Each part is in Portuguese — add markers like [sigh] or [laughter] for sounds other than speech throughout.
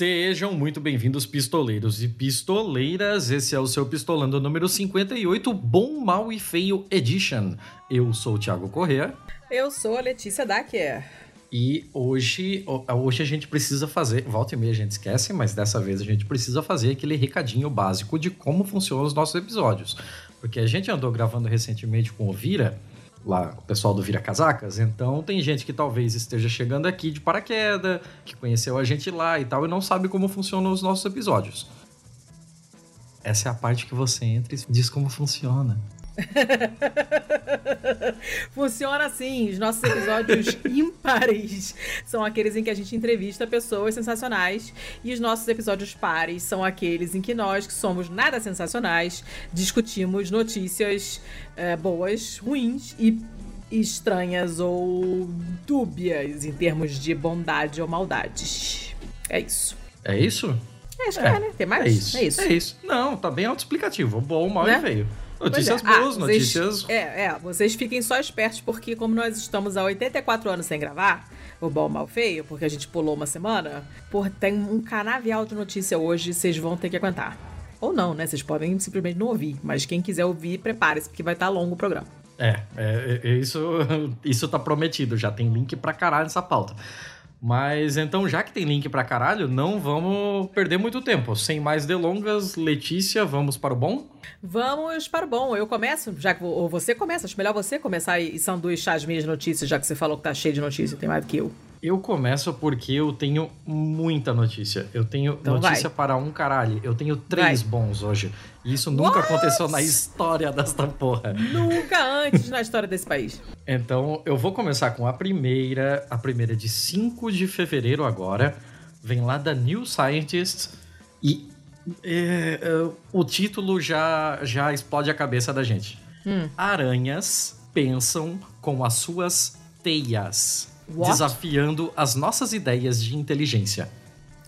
Sejam muito bem-vindos, pistoleiros e pistoleiras. Esse é o seu Pistolando número 58, Bom, Mal e Feio Edition. Eu sou o Thiago Correa. Eu sou a Letícia Dacker. E hoje, hoje a gente precisa fazer, volta e meia a gente esquece, mas dessa vez a gente precisa fazer aquele recadinho básico de como funcionam os nossos episódios. Porque a gente andou gravando recentemente com o Vira, lá, o pessoal do Vira Casacas. Então tem gente que talvez esteja chegando aqui de paraquedas, que conheceu a gente lá e tal, e não sabe como funcionam os nossos episódios. Essa é a parte que você entra e diz como funciona. [laughs] Funciona assim. Os nossos episódios [laughs] ímpares são aqueles em que a gente entrevista pessoas sensacionais. E os nossos episódios pares são aqueles em que nós, que somos nada sensacionais, discutimos notícias é, boas, ruins e estranhas ou dúbias em termos de bondade ou maldades. É isso. É isso? É, acho que é, né? Tem mais? É isso. É isso. É isso. Não, tá bem autoexplicativo. Bom, mal né? e feio. Notícias é. boas, ah, notícias. É, é, vocês fiquem só espertos, porque como nós estamos há 84 anos sem gravar, o bom, mal, feio, porque a gente pulou uma semana, por tem um canavial de notícia hoje, vocês vão ter que aguentar. Ou não, né? Vocês podem simplesmente não ouvir, mas quem quiser ouvir, prepare-se, porque vai estar longo o programa. É, é, é, isso, [laughs] isso tá prometido, já tem link pra caralho nessa pauta. Mas então, já que tem link pra caralho, não vamos perder muito tempo. Sem mais delongas, Letícia, vamos para o bom? Vamos para o bom. Eu começo, já que ou você começa, acho melhor você começar e sanduichar as minhas notícias, já que você falou que tá cheio de notícias, tem mais do que eu. Eu começo porque eu tenho muita notícia. Eu tenho então notícia vai. para um caralho. Eu tenho três vai. bons hoje. E isso nunca What? aconteceu na história desta porra. Nunca antes na história desse país. Então, eu vou começar com a primeira. A primeira de 5 de fevereiro agora. Vem lá da New Scientist. E é, é, o título já, já explode a cabeça da gente. Hum. Aranhas pensam com as suas teias. What? desafiando as nossas ideias de inteligência.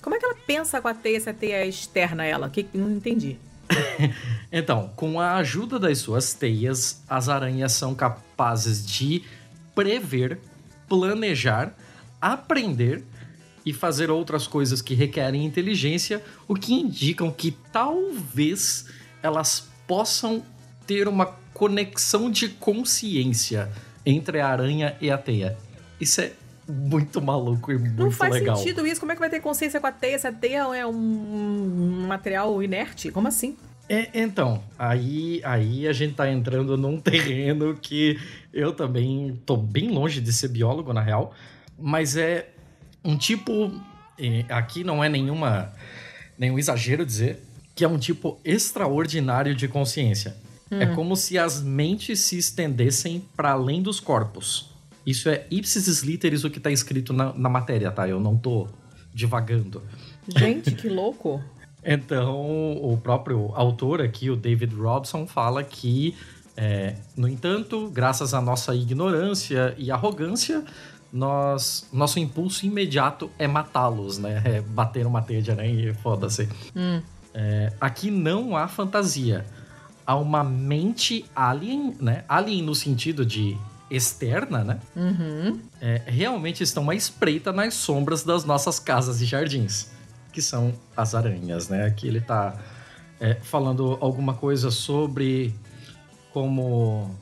Como é que ela pensa com a teia se a teia é externa a ela? Que não entendi. [laughs] então, com a ajuda das suas teias, as aranhas são capazes de prever, planejar, aprender e fazer outras coisas que requerem inteligência, o que indicam que talvez elas possam ter uma conexão de consciência entre a aranha e a teia. Isso é muito maluco e muito legal. Não faz legal. sentido isso. Como é que vai ter consciência com a teia se a teia é um material inerte? Como assim? É, então, aí, aí a gente tá entrando num [laughs] terreno que eu também tô bem longe de ser biólogo, na real, mas é um tipo. Aqui não é nenhuma, nenhum exagero dizer que é um tipo extraordinário de consciência. É hum. É como se as mentes se estendessem para além dos corpos. Isso é ipsis literis o que tá escrito na, na matéria, tá? Eu não tô divagando. Gente, que [laughs] louco! então, o próprio autor aqui, o David Robson, fala que, é, no entanto, graças à nossa ignorância e arrogância, nós, nosso impulso imediato é matá-los, né? É bater uma teia de aranha e foda-se. Hum. É, aqui não há fantasia. Há uma mente alien, né? Alien no sentido de externa, né? Uhum. É, realmente estão à espreita nas sombras das nossas casas e jardins, que são as aranhas, né? Aqui ele tá é, falando alguma coisa sobre como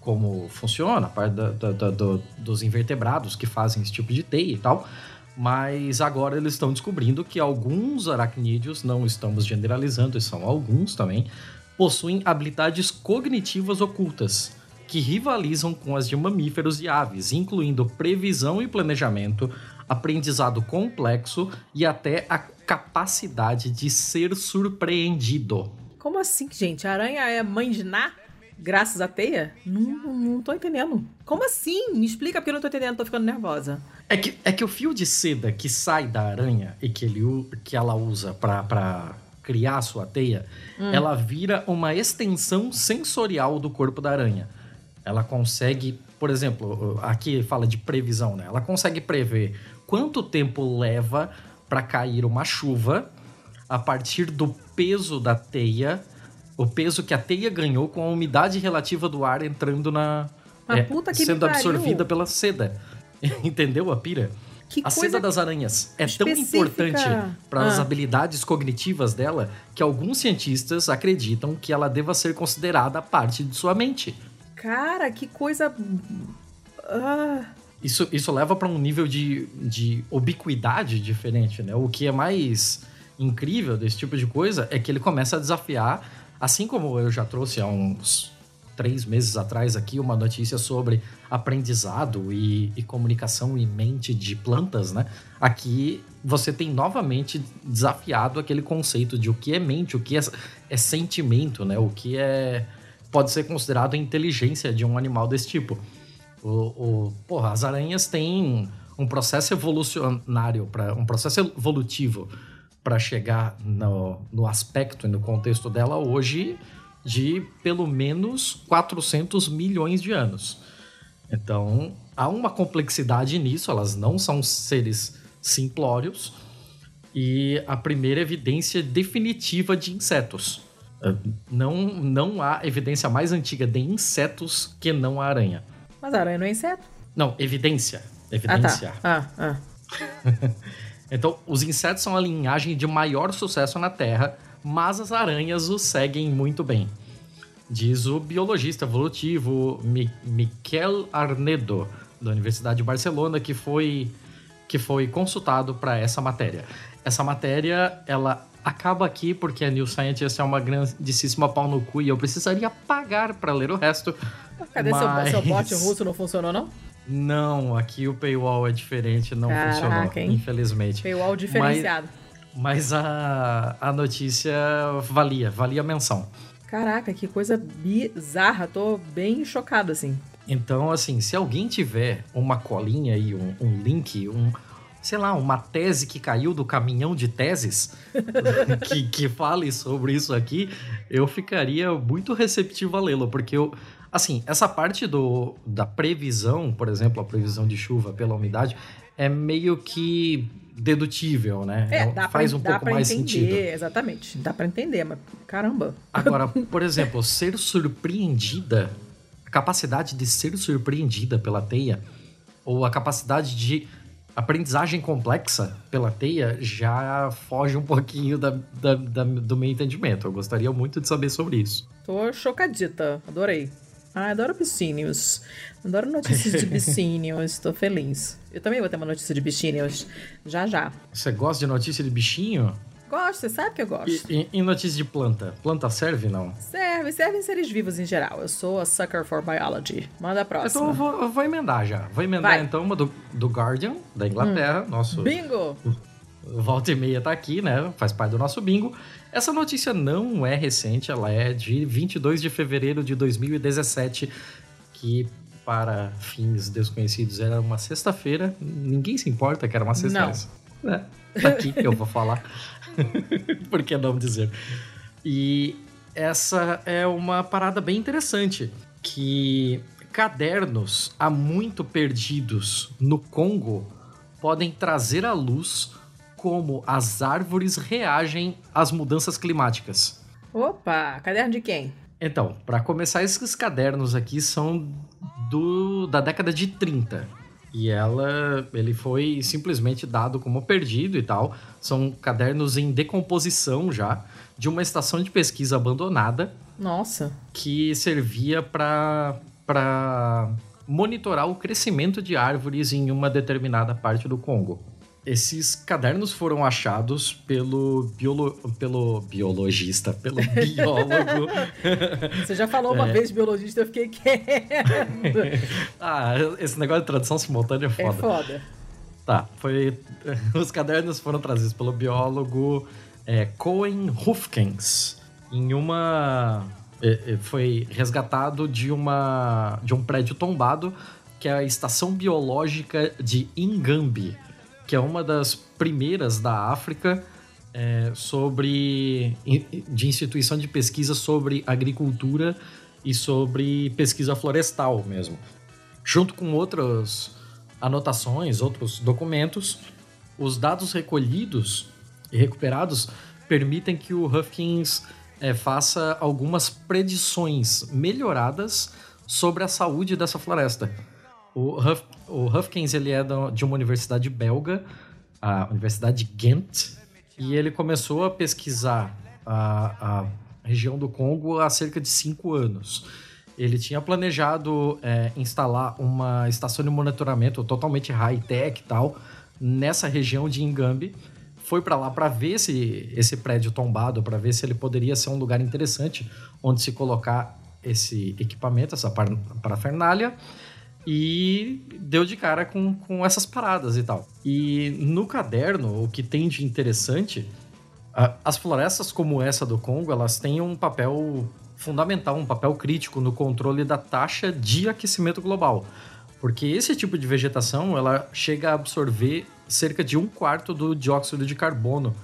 como funciona a parte da, da, da, do, dos invertebrados que fazem esse tipo de teia e tal. Mas agora eles estão descobrindo que alguns aracnídeos, não estamos generalizando, são alguns também, possuem habilidades cognitivas ocultas que rivalizam com as de mamíferos e aves, incluindo previsão e planejamento, aprendizado complexo e até a capacidade de ser surpreendido. Como assim, gente? A aranha é mãe de Ná? Graças à teia? Não, não tô entendendo. Como assim? Me explica porque eu não tô entendendo, tô ficando nervosa. É que, é que o fio de seda que sai da aranha e que, ele, que ela usa pra, pra criar a sua teia, hum. ela vira uma extensão sensorial do corpo da aranha. Ela consegue, por exemplo, aqui fala de previsão, né? Ela consegue prever quanto tempo leva para cair uma chuva a partir do peso da teia, o peso que a teia ganhou com a umidade relativa do ar entrando na é, sendo absorvida pela seda. [laughs] Entendeu a pira? Que a seda das aranhas é tão específica. importante para as Ah. habilidades cognitivas dela que alguns cientistas acreditam que ela deva ser considerada parte de sua mente. Cara, que coisa. Ah, Isso, isso leva para um nível de, de ubiquidade diferente, né? O que é mais incrível desse tipo de coisa é que ele começa a desafiar, assim como eu já trouxe há uns três meses atrás aqui uma notícia sobre aprendizado e, e comunicação e mente de plantas, né? Aqui você tem novamente desafiado aquele conceito de o que é mente, o que é, é sentimento, né? O que é pode ser considerado a inteligência de um animal desse tipo. O, o, porra, as aranhas têm um processo evolucionário, pra, um processo evolutivo para chegar no, no aspecto e no contexto dela hoje de pelo menos 400 milhões de anos. Então, há uma complexidade nisso, elas não são seres simplórios. E a primeira evidência definitiva de insetos. Não, não há evidência mais antiga de insetos que não a aranha. mas a aranha não é inseto? Não, evidência. Ah, Evidência. tá. Ah, ah. [laughs] Então, os insetos são a linhagem de maior sucesso na Terra, mas as aranhas os seguem muito bem. Diz o biologista evolutivo Mi Miquel Arnedo, da Universidade de Barcelona, que foi, que foi consultado para essa matéria. Essa matéria, ela acaba aqui porque a New Scientist é uma grandíssima pau no cu e eu precisaria pagar para ler o resto. Cadê Mas- seu, seu bot russo? Não funcionou, não? Não, aqui o paywall é diferente, não Caraca, funcionou, hein? infelizmente. Paywall diferenciado. Mas a, a notícia valia, valia a menção. Caraca, que coisa bizarra. Tô bem chocado, assim. Então, assim, se alguém tiver uma colinha aí, um, um link, um, sei lá, uma tese que caiu do caminhão de teses [laughs] que, que fale sobre isso aqui, eu ficaria muito receptivo a lê-lo, porque eu. Assim, essa parte do, da previsão, por exemplo, a previsão de chuva pela umidade, é meio que dedutível, né? É, dá Faz pra, um dá pouco mais entender, sentido. exatamente. Dá pra entender, mas caramba. Agora, [laughs] por exemplo, ser surpreendida, a capacidade de ser surpreendida pela teia, ou a capacidade de aprendizagem complexa pela teia, já foge um pouquinho da, da- da- do meu entendimento. Eu gostaria muito de saber sobre isso. Tô chocadita. Adorei. Ah, adoro bichinhos. Adoro notícias de [laughs] bichinhos. Tô feliz. Eu também vou ter uma notícia de bichinhos. Já, já. Você gosta de notícia de bichinho? Gosto, você sabe que eu gosto. E, e- e notícia de planta? Planta serve, não? Serve, serve em seres vivos em geral. Eu sou a sucker for biology. Manda a próxima. Então eu vou, eu vou emendar já. Vou emendar Vai. Hum. então uma do, do Guardian, da Inglaterra, nosso Bingo! Volta e meia tá aqui, né? Faz parte do nosso bingo. Essa notícia não é recente, ela é de 22 de fevereiro de 2017, que para fins desconhecidos era uma sexta-feira. Ninguém se importa que era uma sexta-feira. É, tá aqui eu vou falar. [laughs] [laughs] Por que não dizer? E essa é uma parada bem interessante, que cadernos há muito perdidos no Congo podem trazer à luz como as árvores reagem às mudanças climáticas. Opa, caderno de quem? Então, para começar, esses cadernos aqui são do, da década de 30. E ela, ele foi simplesmente dado como perdido e tal. São cadernos em decomposição já, de uma estação de pesquisa abandonada Nossa. que servia para monitorar o crescimento de árvores em uma determinada parte do Congo. Esses cadernos foram achados pelo, biolo, pelo biologista, pelo [laughs] biólogo. Você já falou É. uma vez biologista, eu fiquei quieto. [laughs] ah, esse negócio de tradução simultânea é É foda. foda. Tá, foi. [laughs] Os cadernos foram trazidos pelo biólogo é, Cohen Hufkens em uma. é, é, Foi resgatado de uma de um prédio tombado que é a estação biológica de Ingambi, que é uma das primeiras da África é, sobre de instituição de pesquisa sobre agricultura e sobre pesquisa florestal mesmo, junto com outras anotações, outros documentos, os dados recolhidos e recuperados permitem que o Huffkins eh, faça algumas predições melhoradas sobre a saúde dessa floresta. O, Huff, o Huffkins ele é de uma universidade belga, a Universidade de Ghent, e ele começou a pesquisar a, a região do Congo há cerca de cinco anos. Ele tinha planejado é, instalar uma estação de monitoramento totalmente high-tech e tal nessa região de Ingambi. Foi para lá para ver esse, esse prédio tombado, para ver se ele poderia ser um lugar interessante onde se colocar esse equipamento, essa parafernália. E deu de cara com, com essas paradas e tal. E no caderno, o que tem de interessante, as florestas como essa do Congo, elas têm um papel fundamental, um papel crítico no controle da taxa de aquecimento global. Porque esse tipo de vegetação, ela chega a absorver cerca de um quarto do dióxido de carbono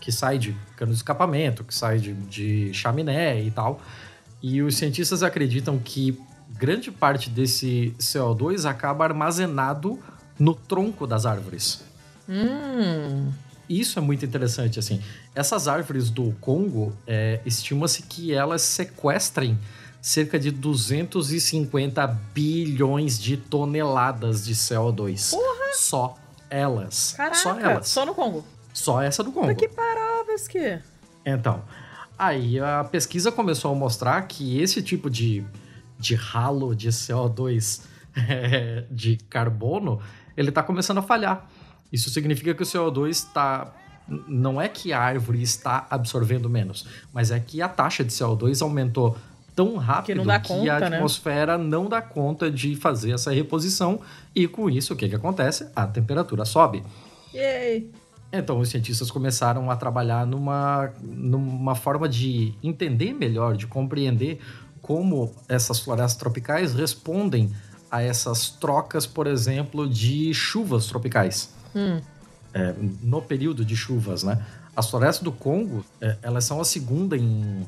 que sai de cano de escapamento, que sai de, de chaminé e tal. E os cientistas acreditam que grande parte desse CO2 acaba armazenado no tronco das árvores. Hum. Isso é muito interessante, assim. Essas árvores do Congo, é, estima-se que elas sequestrem cerca de 250 bilhões de toneladas de CO2. Porra! Só elas. Caraca, só elas. Só no Congo. Só essa do Congo. Mas que paráveis que. Então, aí a pesquisa começou a mostrar que esse tipo de, de ralo de CO2 [laughs] é, de carbono, ele está começando a falhar. Isso significa que o CO2 está não é que a árvore está absorvendo menos, mas é que a taxa de CO2 aumentou tão rápido que, que conta, a né? atmosfera né? não dá conta de fazer essa reposição e com isso o que, que acontece? A temperatura sobe. Yay. Então os cientistas começaram a trabalhar numa, numa forma de entender melhor, de compreender como essas florestas tropicais respondem a essas trocas, por exemplo, de chuvas tropicais. Hum. É, no período de chuvas, né? As florestas do Congo, é, elas são a segunda em,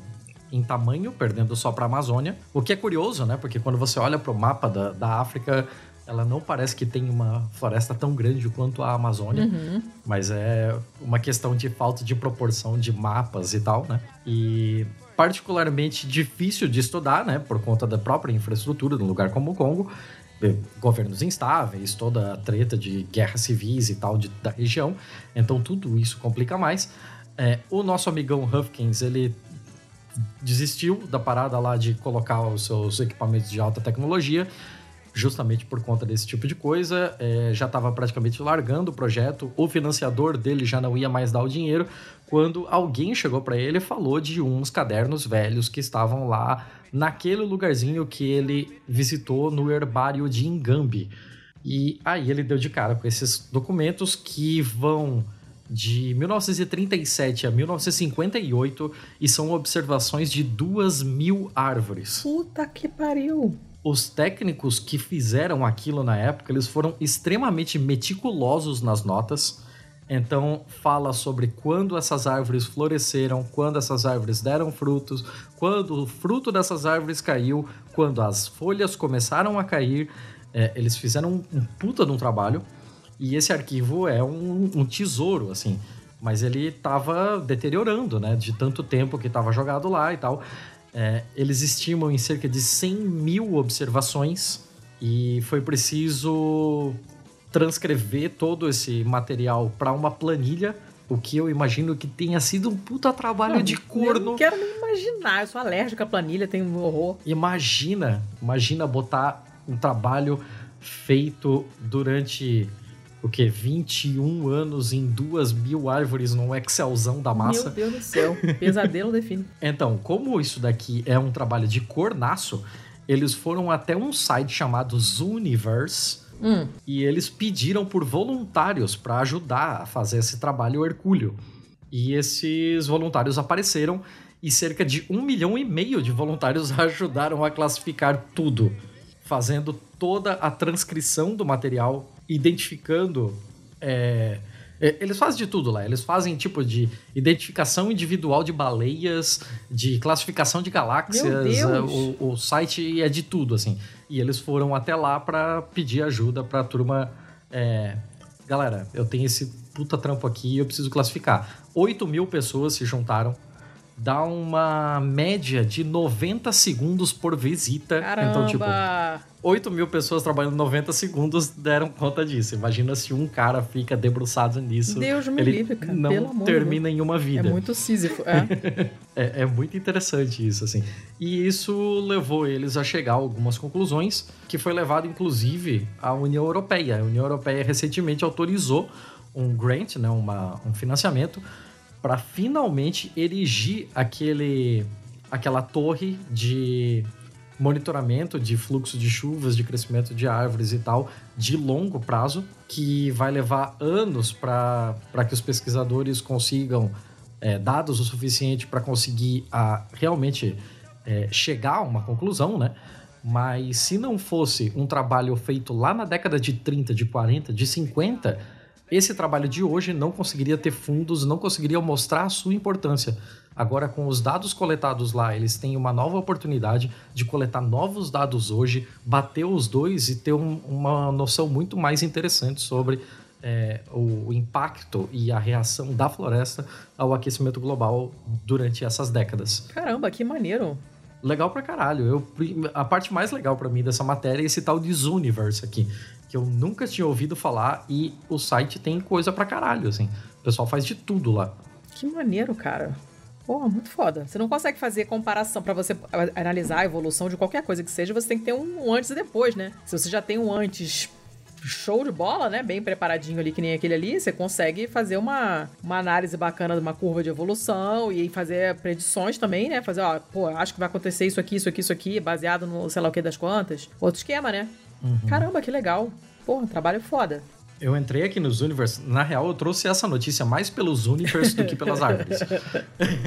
em tamanho, perdendo só para a Amazônia. O que é curioso, né? Porque quando você olha para o mapa da, da África, ela não parece que tem uma floresta tão grande quanto a Amazônia, uhum. mas é uma questão de falta de proporção de mapas e tal, né? E particularmente difícil de estudar, né? Por conta da própria infraestrutura de um lugar como o Congo governos instáveis, toda a treta de guerras civis e tal de, da região. Então tudo isso complica mais. É, o nosso amigão Huffkins, ele desistiu da parada lá de colocar os seus equipamentos de alta tecnologia, justamente por conta desse tipo de coisa. É, já estava praticamente largando o projeto, o financiador dele já não ia mais dar o dinheiro, quando alguém chegou para ele e falou de uns cadernos velhos que estavam lá naquele lugarzinho que ele visitou no herbário de Ingambi. E aí ele deu de cara com esses documentos que vão de 1937 a 1958 e são observações de duas mil árvores. Puta que pariu! Os técnicos que fizeram aquilo na época, eles foram extremamente meticulosos nas notas. Então, fala sobre quando essas árvores floresceram, quando essas árvores deram frutos, quando o fruto dessas árvores caiu, quando as folhas começaram a cair. É, eles fizeram um, puta de um trabalho. E esse arquivo é um, um tesouro, assim. Mas ele estava deteriorando, né? De tanto tempo que estava jogado lá e tal. É, eles estimam em cerca de 100 mil observações. E foi preciso transcrever todo esse material para uma planilha, o que eu imagino que tenha sido um puta trabalho não, de corno. Eu não quero nem imaginar, eu sou alérgica à planilha, tenho um horror. Imagina, imagina botar um trabalho feito durante o que? 21 anos em duas mil árvores num Excelzão da massa. Meu Deus do céu, pesadelo [laughs] define. Então, como isso daqui é um trabalho de cornaço, eles foram até um site chamado Zooniverse, Hum. E eles pediram por voluntários para ajudar a fazer esse trabalho hercúleo. E esses voluntários apareceram e cerca de um milhão e meio de voluntários [laughs] ajudaram a classificar tudo, fazendo toda a transcrição do material, identificando. É, eles fazem de tudo lá. Eles fazem tipo de identificação individual de baleias, de classificação de galáxias. É, o, o, site é de tudo, assim. E eles foram até lá para pedir ajuda para a turma. É, Galera, eu tenho esse puta trampo aqui e eu preciso classificar. 8 mil pessoas se juntaram dá uma média de 90 segundos por visita. Caramba. Então, tipo, 8 mil pessoas trabalhando 90 segundos deram conta disso. Imagina se um cara fica debruçado nisso. Deus me ele livre, cara. não Pelo termina em uma vida. É muito sísifo. É. [laughs] É, é muito interessante isso, assim. E isso levou eles a chegar a algumas conclusões, que foi levado, inclusive, à União Europeia. A União Europeia recentemente autorizou um grant, né, uma, um financiamento, para finalmente erigir aquele, aquela torre de monitoramento de fluxo de chuvas, de crescimento de árvores e tal, de longo prazo, que vai levar anos para que os pesquisadores consigam é, dados o suficiente para conseguir a, realmente é, chegar a uma conclusão, né? Mas se não fosse um trabalho feito lá na década de 30, de 40, de 50, esse trabalho de hoje não conseguiria ter fundos, não conseguiria mostrar a sua importância. Agora, com os dados coletados lá, eles têm uma nova oportunidade de coletar novos dados hoje, bater os dois e ter um, uma noção muito mais interessante sobre é, o impacto e a reação da floresta ao aquecimento global durante essas décadas. Caramba, que maneiro. Legal pra caralho. Eu, a parte mais legal para mim dessa matéria é esse tal de Zooniverse aqui, que eu nunca tinha ouvido falar e o site tem coisa pra caralho, assim. O pessoal faz de tudo lá. Que maneiro, cara. Pô, muito foda. Você não consegue fazer comparação para você analisar a evolução de qualquer coisa que seja, você tem que ter um antes e depois, né? Se você já tem um antes show de bola, né? Bem preparadinho ali, que nem aquele ali, você consegue fazer uma, uma análise bacana de uma curva de evolução e fazer predições também, né? Fazer, ó, pô, acho que vai acontecer isso aqui, isso aqui, isso aqui, baseado no sei lá o que das quantas. Outro esquema, né? Uhum. Caramba, que legal. Pô, trabalho foda. Eu entrei aqui nos Universe. Na real, eu trouxe essa notícia mais pelos Universe do que pelas árvores.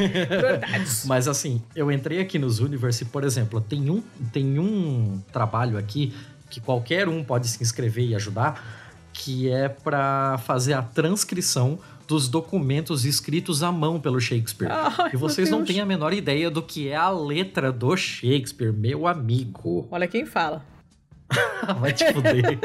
[laughs] Mas assim, eu entrei aqui nos Universe, por exemplo, tem um, tem um trabalho aqui que qualquer um pode se inscrever e ajudar, que é para fazer a transcrição dos documentos escritos à mão pelo Shakespeare. Ai, e vocês não têm a menor ideia do que é a letra do Shakespeare, meu amigo. Olha quem fala. [laughs] Vai te fuder.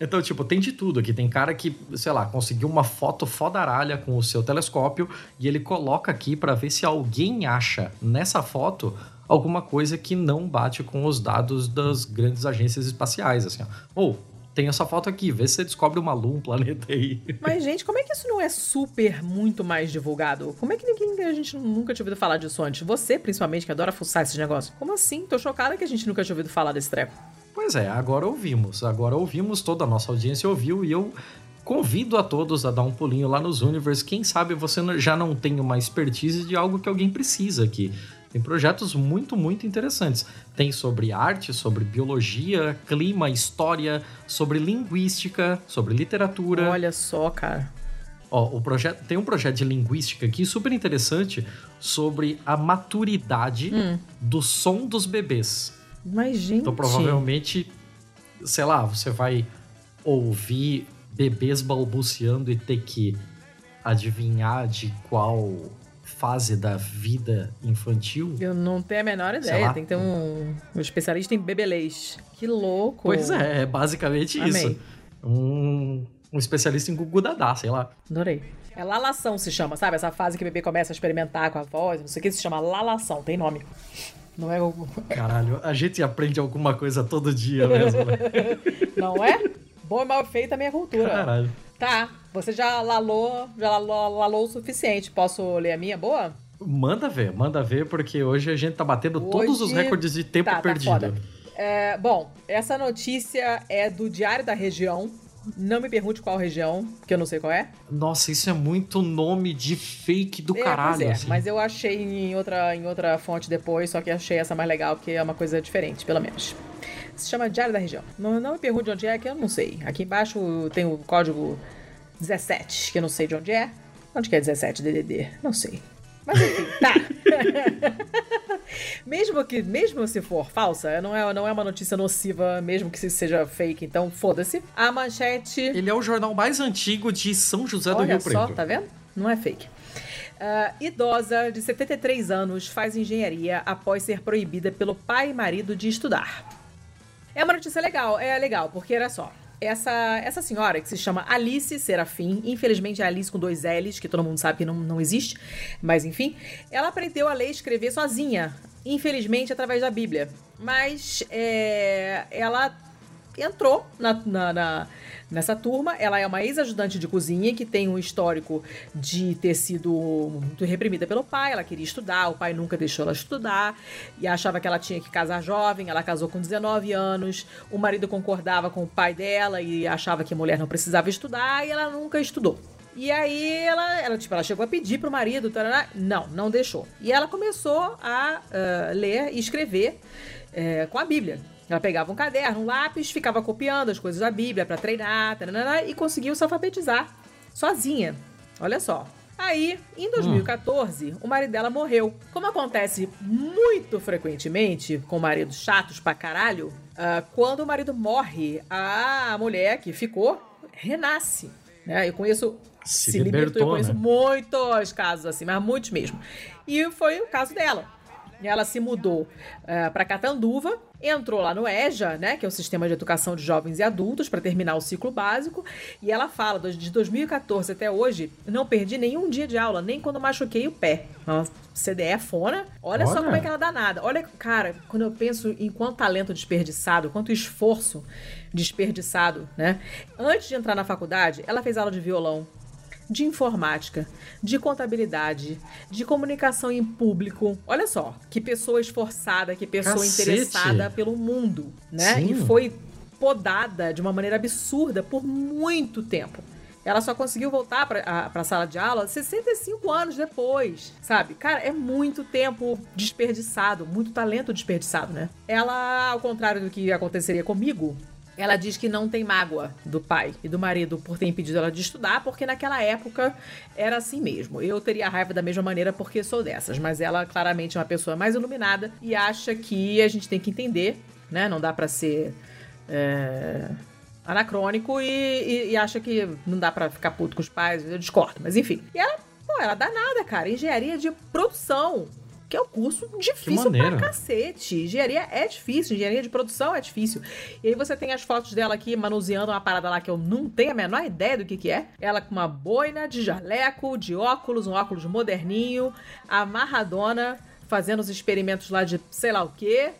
então, tipo, tem de tudo aqui. Tem cara que, sei lá, conseguiu uma foto fodaralha com o seu telescópio e ele coloca aqui para ver se alguém acha nessa foto alguma coisa que não bate com os dados das grandes agências espaciais, assim, Ou, oh, tem essa foto aqui, vê se você descobre uma lua, um planeta aí. Mas, gente, como é que isso não é super muito mais divulgado? Como é que ninguém, a gente nunca tinha ouvido falar disso antes? Você, principalmente, que adora fuçar esses negócios. Como assim? Tô chocada que a gente nunca tinha ouvido falar desse treco. Pois é, agora ouvimos. Agora ouvimos, toda a nossa audiência ouviu e eu convido a todos a dar um pulinho lá nos Universe. Quem sabe você já não tem uma expertise de algo que alguém precisa aqui. Tem projetos muito, muito interessantes. Tem sobre arte, sobre biologia, clima, história, sobre linguística, sobre literatura. Olha só, cara. Ó, o projeto tem um projeto de linguística aqui super interessante sobre a maturidade hum. do som dos bebês. Mas gente, então provavelmente, sei lá, você vai ouvir bebês balbuciando e ter que adivinhar de qual fase da vida infantil? Eu não tenho a menor ideia. Tem que ter um, um especialista em bebelês. Que louco. Pois é, é basicamente Amei. isso. Um, um especialista em gugu dadá, sei lá. Adorei. É lalação se chama, sabe? Essa fase que o bebê começa a experimentar com a voz, não sei o que, se chama lalação, tem nome. Não é o. Caralho, a gente aprende alguma coisa todo dia mesmo. Né? [laughs] não é? Bom e mal feito a minha cultura. Caralho. Tá, você já lalou, já lalou, lalou o suficiente. Posso ler a minha boa? Manda ver, manda ver, porque hoje a gente tá batendo hoje... todos os recordes de tempo tá, perdido. Tá é, bom, essa notícia é do Diário da Região. Não me pergunte qual região, porque eu não sei qual é. Nossa, isso é muito nome de fake do é, caralho. É, assim. mas eu achei em outra, em outra fonte depois, só que achei essa mais legal, porque é uma coisa diferente, pelo menos. Se chama Diário da Região. Não, não me pergunte onde é, que eu não sei. Aqui embaixo tem o código 17, que eu não sei de onde é. Onde que é 17 DDD? Não sei. Mas enfim, tá. [laughs] mesmo que, mesmo se for falsa, não é, não é uma notícia nociva, mesmo que seja fake, então foda-se. A manchete. Ele é o jornal mais antigo de São José do Olha Rio Preto. Olha só, tá vendo? Não é fake. Uh, idosa de 73 anos faz engenharia após ser proibida pelo pai e marido de estudar. É uma notícia legal, é legal, porque era só. essa, essa senhora, que se chama Alice Serafim, infelizmente é Alice com dois L's, que todo mundo sabe que não, não existe, mas enfim, ela aprendeu a ler e escrever sozinha, infelizmente através da Bíblia. Mas é, ela entrou na, na, na, nessa turma. Ela é uma ex-ajudante de cozinha que tem um histórico de ter sido muito reprimida pelo pai. Ela queria estudar, o pai nunca deixou ela estudar e achava que ela tinha que casar jovem. Ela casou com 19 anos. O marido concordava com o pai dela e achava que a mulher não precisava estudar e ela nunca estudou. E aí ela, ela, tipo, ela chegou a pedir pro marido, tarará, não, não deixou. E ela começou a uh, ler e escrever uh, com a Bíblia. Ela pegava um caderno, um lápis, ficava copiando as coisas da Bíblia para treinar, tarará, e conseguiu se alfabetizar sozinha. Olha só. Aí, em 2014, hum. o marido dela morreu. Como acontece muito frequentemente com maridos chatos pra caralho, uh, quando o marido morre, a mulher que ficou renasce. Né? Eu conheço se, se libertou, eu conheço né? muitos casos assim, mas muitos mesmo. E foi o caso dela. Ela se mudou uh, eh, para Catanduva, entrou lá no EJA, né, que é o Sistema de Educação de Jovens e Adultos, para terminar o ciclo básico. E ela fala, de 2014 até hoje, não perdi nenhum dia de aula, nem quando machuquei o pé. Uma CDE fona. Olha, Olha, só como é que ela dá nada. Olha, cara, quando eu penso em quanto talento desperdiçado, quanto esforço desperdiçado, né? Antes de entrar na faculdade, ela fez aula de violão, de informática, de contabilidade, de comunicação em público. Olha só, que pessoa esforçada, que pessoa Cacete. interessada pelo mundo, né? Sim. E foi podada de uma maneira absurda por muito tempo. Ela só conseguiu voltar para a sala de aula 65 anos depois, sabe? Cara, é muito tempo desperdiçado, muito talento desperdiçado, né? Ela, ao contrário do que aconteceria comigo, ela diz que não tem mágoa do pai e do marido por ter impedido ela de estudar, porque naquela época era assim mesmo. Eu teria raiva da mesma maneira porque sou dessas, mas ela claramente é uma pessoa mais iluminada e acha que a gente tem que entender, né? Não dá para ser é, anacrônico e, e, e, acha que não dá para ficar puto com os pais. Eu discordo, mas enfim. E ela, pô, ela dá nada, cara. Engenharia de produção que é um curso difícil pra cacete. Engenharia é difícil, engenharia de produção é difícil. E aí você tem as fotos dela aqui manuseando uma parada lá que eu não tenho a menor ideia do que que é. Ela com uma boina de jaleco, de óculos, um óculos moderninho, amarradona, fazendo os experimentos lá de sei lá o quê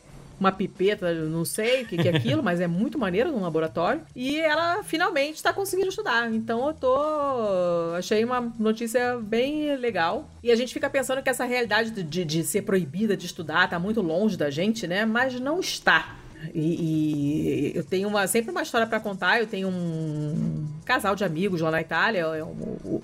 uma pipeta, não sei o que, que é aquilo, [laughs] mas é muito maneiro no laboratório. E ela finalmente está conseguindo estudar. Então eu tô. Achei uma notícia bem legal. E a gente fica pensando que essa realidade de, de ser proibida de estudar tá muito longe da gente, né? Mas não está. E, e, eu tenho uma, sempre uma história para contar. Eu tenho um casal de amigos lá na Itália. É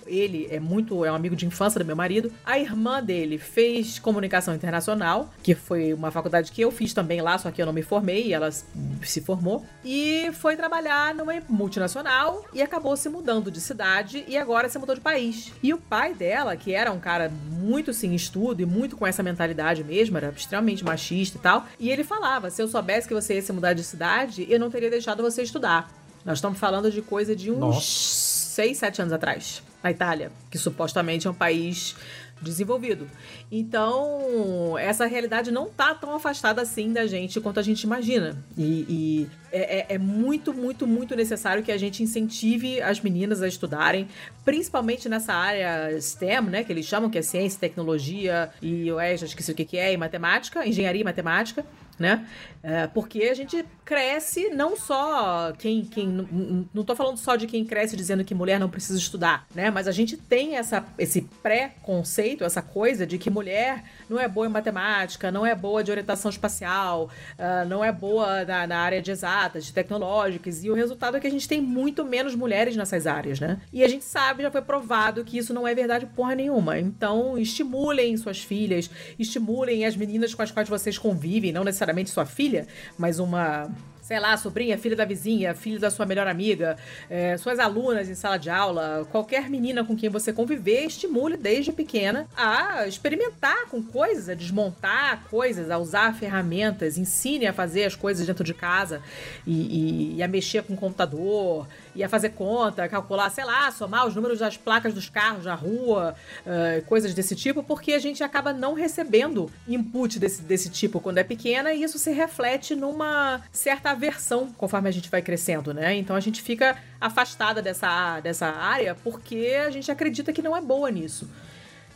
ele é muito é um amigo de infância do meu marido. A irmã dele fez comunicação internacional, que foi uma faculdade que eu fiz também lá, só que eu não me formei. ela se formou e foi trabalhar numa multinacional e acabou se mudando de cidade e agora se mudou de país. E o pai dela, que era um cara muito sim estudo e muito com essa mentalidade mesmo, era extremamente machista e tal. E ele falava: se eu soubesse que você se mudar de cidade, eu não teria deixado você estudar. Nós estamos falando de coisa de uns Nossa. 6, 7 anos atrás, na Itália, que supostamente é um país desenvolvido. Então, essa realidade não tá tão afastada assim da gente quanto a gente imagina. E, e é, é, é, muito, muito, muito necessário que a gente incentive as meninas a estudarem, principalmente nessa área STEM, né? Que eles chamam que é ciência, tecnologia e eu é, já esqueci o que, que é, e matemática, engenharia e matemática né? É, porque a gente cresce não só quem. quem não estou falando só de quem cresce dizendo que mulher não precisa estudar, né? Mas a gente tem essa, esse pré-conceito, essa coisa de que mulher não é boa em matemática, não é boa de orientação espacial, uh, não é boa na, na, área de exatas, de tecnológicas, e o resultado é que a gente tem muito menos mulheres nessas áreas, né? E a gente sabe, já foi provado que isso não é verdade porra nenhuma. Então, estimulem suas filhas, estimulem as meninas com as quais vocês convivem, não necessariamente necessariamente sua filha, mas uma sei lá, sobrinha, filha da vizinha, filho da sua melhor amiga, é, suas alunas em sala de aula, qualquer menina com quem você conviver, estimule desde pequena a experimentar com coisas, a desmontar coisas, a usar ferramentas, ensine a fazer as coisas dentro de casa e, e, e a mexer com o computador, ia fazer conta, calcular, sei lá, somar os números das placas dos carros na rua, uh, coisas desse tipo, porque a gente acaba não recebendo input desse, desse tipo quando é pequena e isso se reflete numa certa aversão conforme a gente vai crescendo, né? Então a gente fica afastada dessa, dessa área porque a gente acredita que não é boa nisso.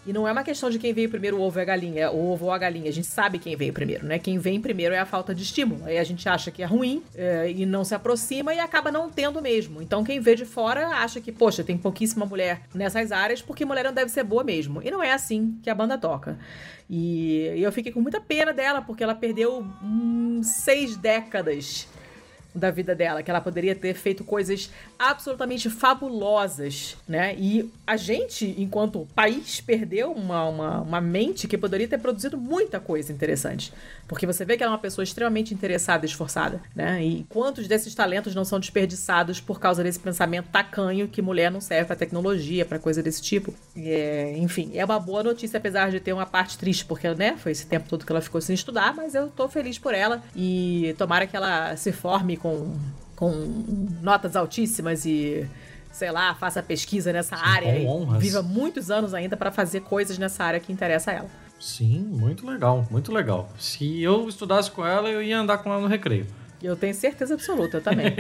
E não é uma questão de quem veio primeiro, o ovo e a galinha, o ovo ou a galinha. A gente sabe quem veio primeiro, né? Quem vem primeiro é a falta de estímulo. Aí a gente acha que é ruim é, e não se aproxima e acaba não tendo mesmo. Então quem vê de fora acha que, poxa, tem pouquíssima mulher nessas áreas porque mulher não deve ser boa mesmo. E não é assim que a banda toca. E, e eu fiquei com muita pena dela porque ela perdeu hum, seis décadas da vida dela, que ela poderia ter feito coisas absolutamente fabulosas, né? E a gente, enquanto país, perdeu uma, uma, uma mente que poderia ter produzido muita coisa interessante. Porque você vê que ela é uma pessoa extremamente interessada e esforçada, né? E quantos desses talentos não são desperdiçados por causa desse pensamento tacanho que mulher não serve para tecnologia, para coisa desse tipo? É, enfim, é uma boa notícia, apesar de ter uma parte triste, porque, né, foi esse tempo todo que ela ficou sem estudar, mas eu tô feliz por ela e tomara que ela se forme com, com notas altíssimas e sei lá, faça pesquisa nessa Sim, área e viva muitos anos ainda para fazer coisas nessa área que interessa a ela. Sim, muito legal, muito legal. Se eu estudasse com ela, eu ia andar com ela no recreio. Eu tenho certeza absoluta também.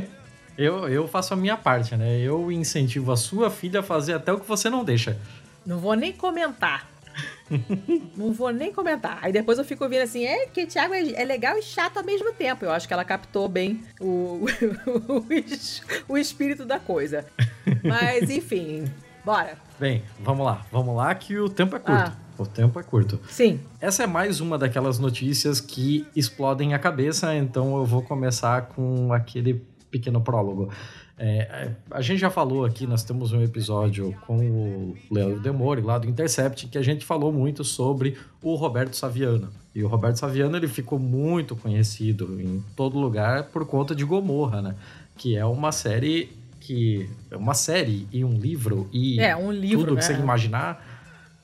[laughs] eu, eu faço a minha parte, né? Eu incentivo a sua filha a fazer até o que você não deixa. Não vou nem comentar. [laughs] não vou nem comentar. Aí depois eu fico ouvindo assim, é que Thiago é, é legal e chato ao mesmo tempo. Eu acho que ela captou bem o, [laughs] o, o espírito da coisa. Mas, enfim, bora. Bem, vamos lá. Vamos lá que o tempo é curto. Ah. O tempo é curto. Sim. Essa é mais uma daquelas notícias que explodem a cabeça, então eu vou começar com aquele pequeno prólogo. É, a gente já falou aqui, nós temos um episódio com o Leandro Demore, lá do Intercept, que a gente falou muito sobre o Roberto Saviano. E o Roberto Saviano ele ficou muito conhecido em todo lugar por conta de Gomorra, né? Que é uma série que é uma série e um livro e é, um livro, tudo né? que você imaginar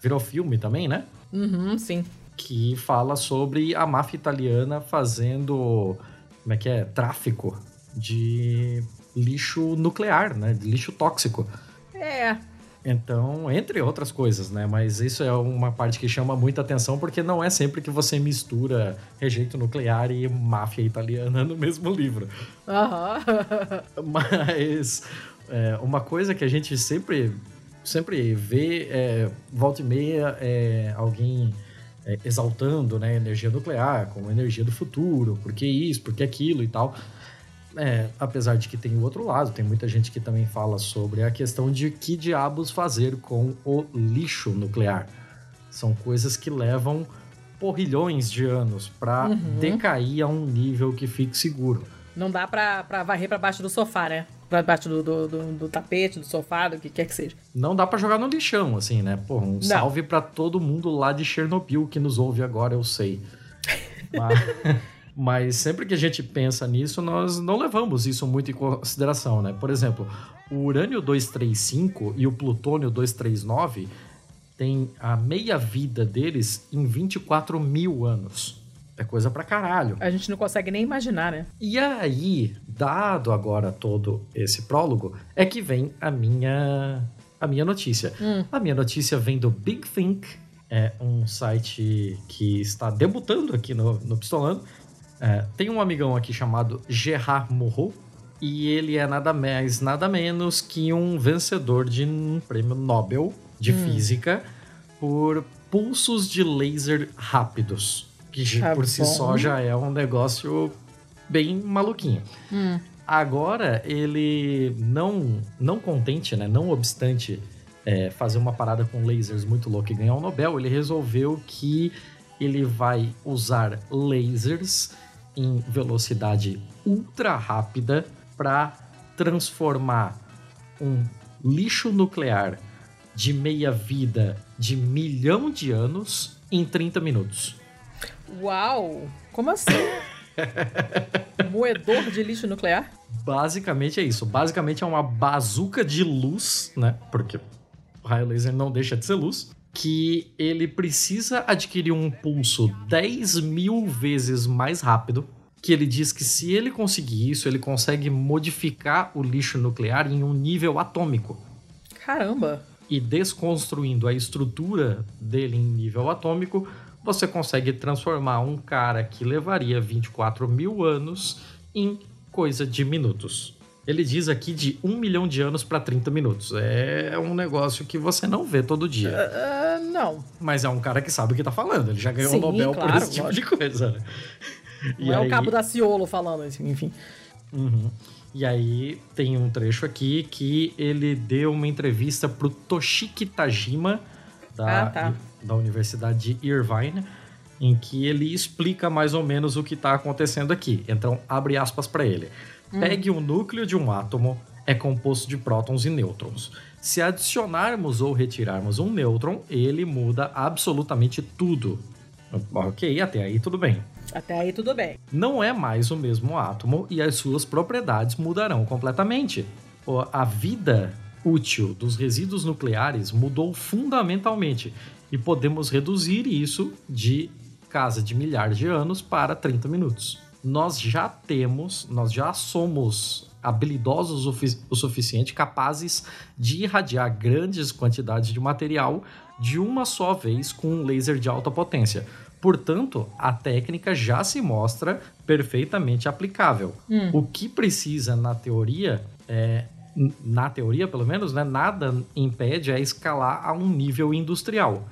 virou filme também, né? Uhum, sim. Que fala sobre a máfia italiana fazendo como é que é tráfico de lixo nuclear, né? Lixo tóxico. É. Então, entre outras coisas, né? Mas isso é uma parte que chama muita atenção porque não é sempre que você mistura rejeito nuclear e máfia italiana no mesmo livro. Uhum. [laughs] Mas é, uma coisa que a gente sempre, sempre vê, é, volta e meia, é alguém é, exaltando né, energia nuclear como energia do futuro, porque isso, porque aquilo e tal. É, apesar de que tem o outro lado, tem muita gente que também fala sobre a questão de que diabos fazer com o lixo nuclear. São coisas que levam porrilhões de anos para uhum. decair a um nível que fique seguro. Não dá pra, pra varrer pra baixo do sofá, né? Pra baixo do, do, do, do tapete, do sofá, do que quer que seja. Não dá para jogar no lixão, assim, né? Pô, um Não. salve para todo mundo lá de Chernobyl que nos ouve agora, eu sei. [laughs] Mas... Mas sempre que a gente pensa nisso, nós não levamos isso muito em consideração, né? Por exemplo, o urânio 235 e o plutônio 239 têm a meia vida deles em 24 mil anos. É coisa pra caralho. A gente não consegue nem imaginar, né? E aí, dado agora todo esse prólogo, é que vem a minha a minha notícia. Hum. A minha notícia vem do Big Think, é um site que está debutando aqui no, no Pistolando é, tem um amigão aqui chamado Gerard Moreau, e ele é nada mais, nada menos que um vencedor de um prêmio Nobel de hum. Física por pulsos de laser rápidos. Que tá por bom. si só já é um negócio bem maluquinho. Hum. Agora, ele não, não contente, né? Não obstante é, fazer uma parada com lasers muito louca e ganhar um Nobel, ele resolveu que ele vai usar lasers em velocidade ultra rápida para transformar um lixo nuclear de meia vida de milhão de anos em 30 minutos. Uau! Como assim? [laughs] Moedor de lixo nuclear? Basicamente é isso. Basicamente é uma bazuca de luz, né? Porque o raio laser não deixa de ser luz que ele precisa adquirir um pulso 10 mil vezes mais rápido. Que ele diz que se ele conseguir isso, ele consegue modificar o lixo nuclear em um nível atômico. Caramba! E desconstruindo a estrutura dele em nível atômico, você consegue transformar um cara que levaria 24 mil anos em coisa de minutos. Ele diz aqui de 1 milhão de anos para 30 minutos. É um negócio que você não vê todo dia. Uh, não. Mas é um cara que sabe o que tá falando. Ele já ganhou o Nobel claro, por esse tipo lógico. de coisa. Né? Não é aí... o cabo da Ciolo falando, assim, enfim. Uhum. E aí tem um trecho aqui que ele deu uma entrevista pro Toshiki Tajima, da, ah, tá. da Universidade de Irvine, em que ele explica mais ou menos o que está acontecendo aqui. Então, abre aspas para ele. Hum. Pegue o núcleo de um átomo, é composto de prótons e nêutrons. Se adicionarmos ou retirarmos um nêutron, ele muda absolutamente tudo. Ok, até aí tudo bem. Até aí tudo bem. Não é mais o mesmo átomo e as suas propriedades mudarão completamente. A vida útil dos resíduos nucleares mudou fundamentalmente e podemos reduzir isso de casa de milhares de anos para 30 minutos. Nós já temos, nós já somos habilidosos o, o suficiente capazes de irradiar grandes quantidades de material de uma só vez com um laser de alta potência. Portanto, a técnica já se mostra perfeitamente aplicável. Hum. O que precisa, na teoria, é, na teoria pelo menos, né, nada impede a escalar a um nível industrial.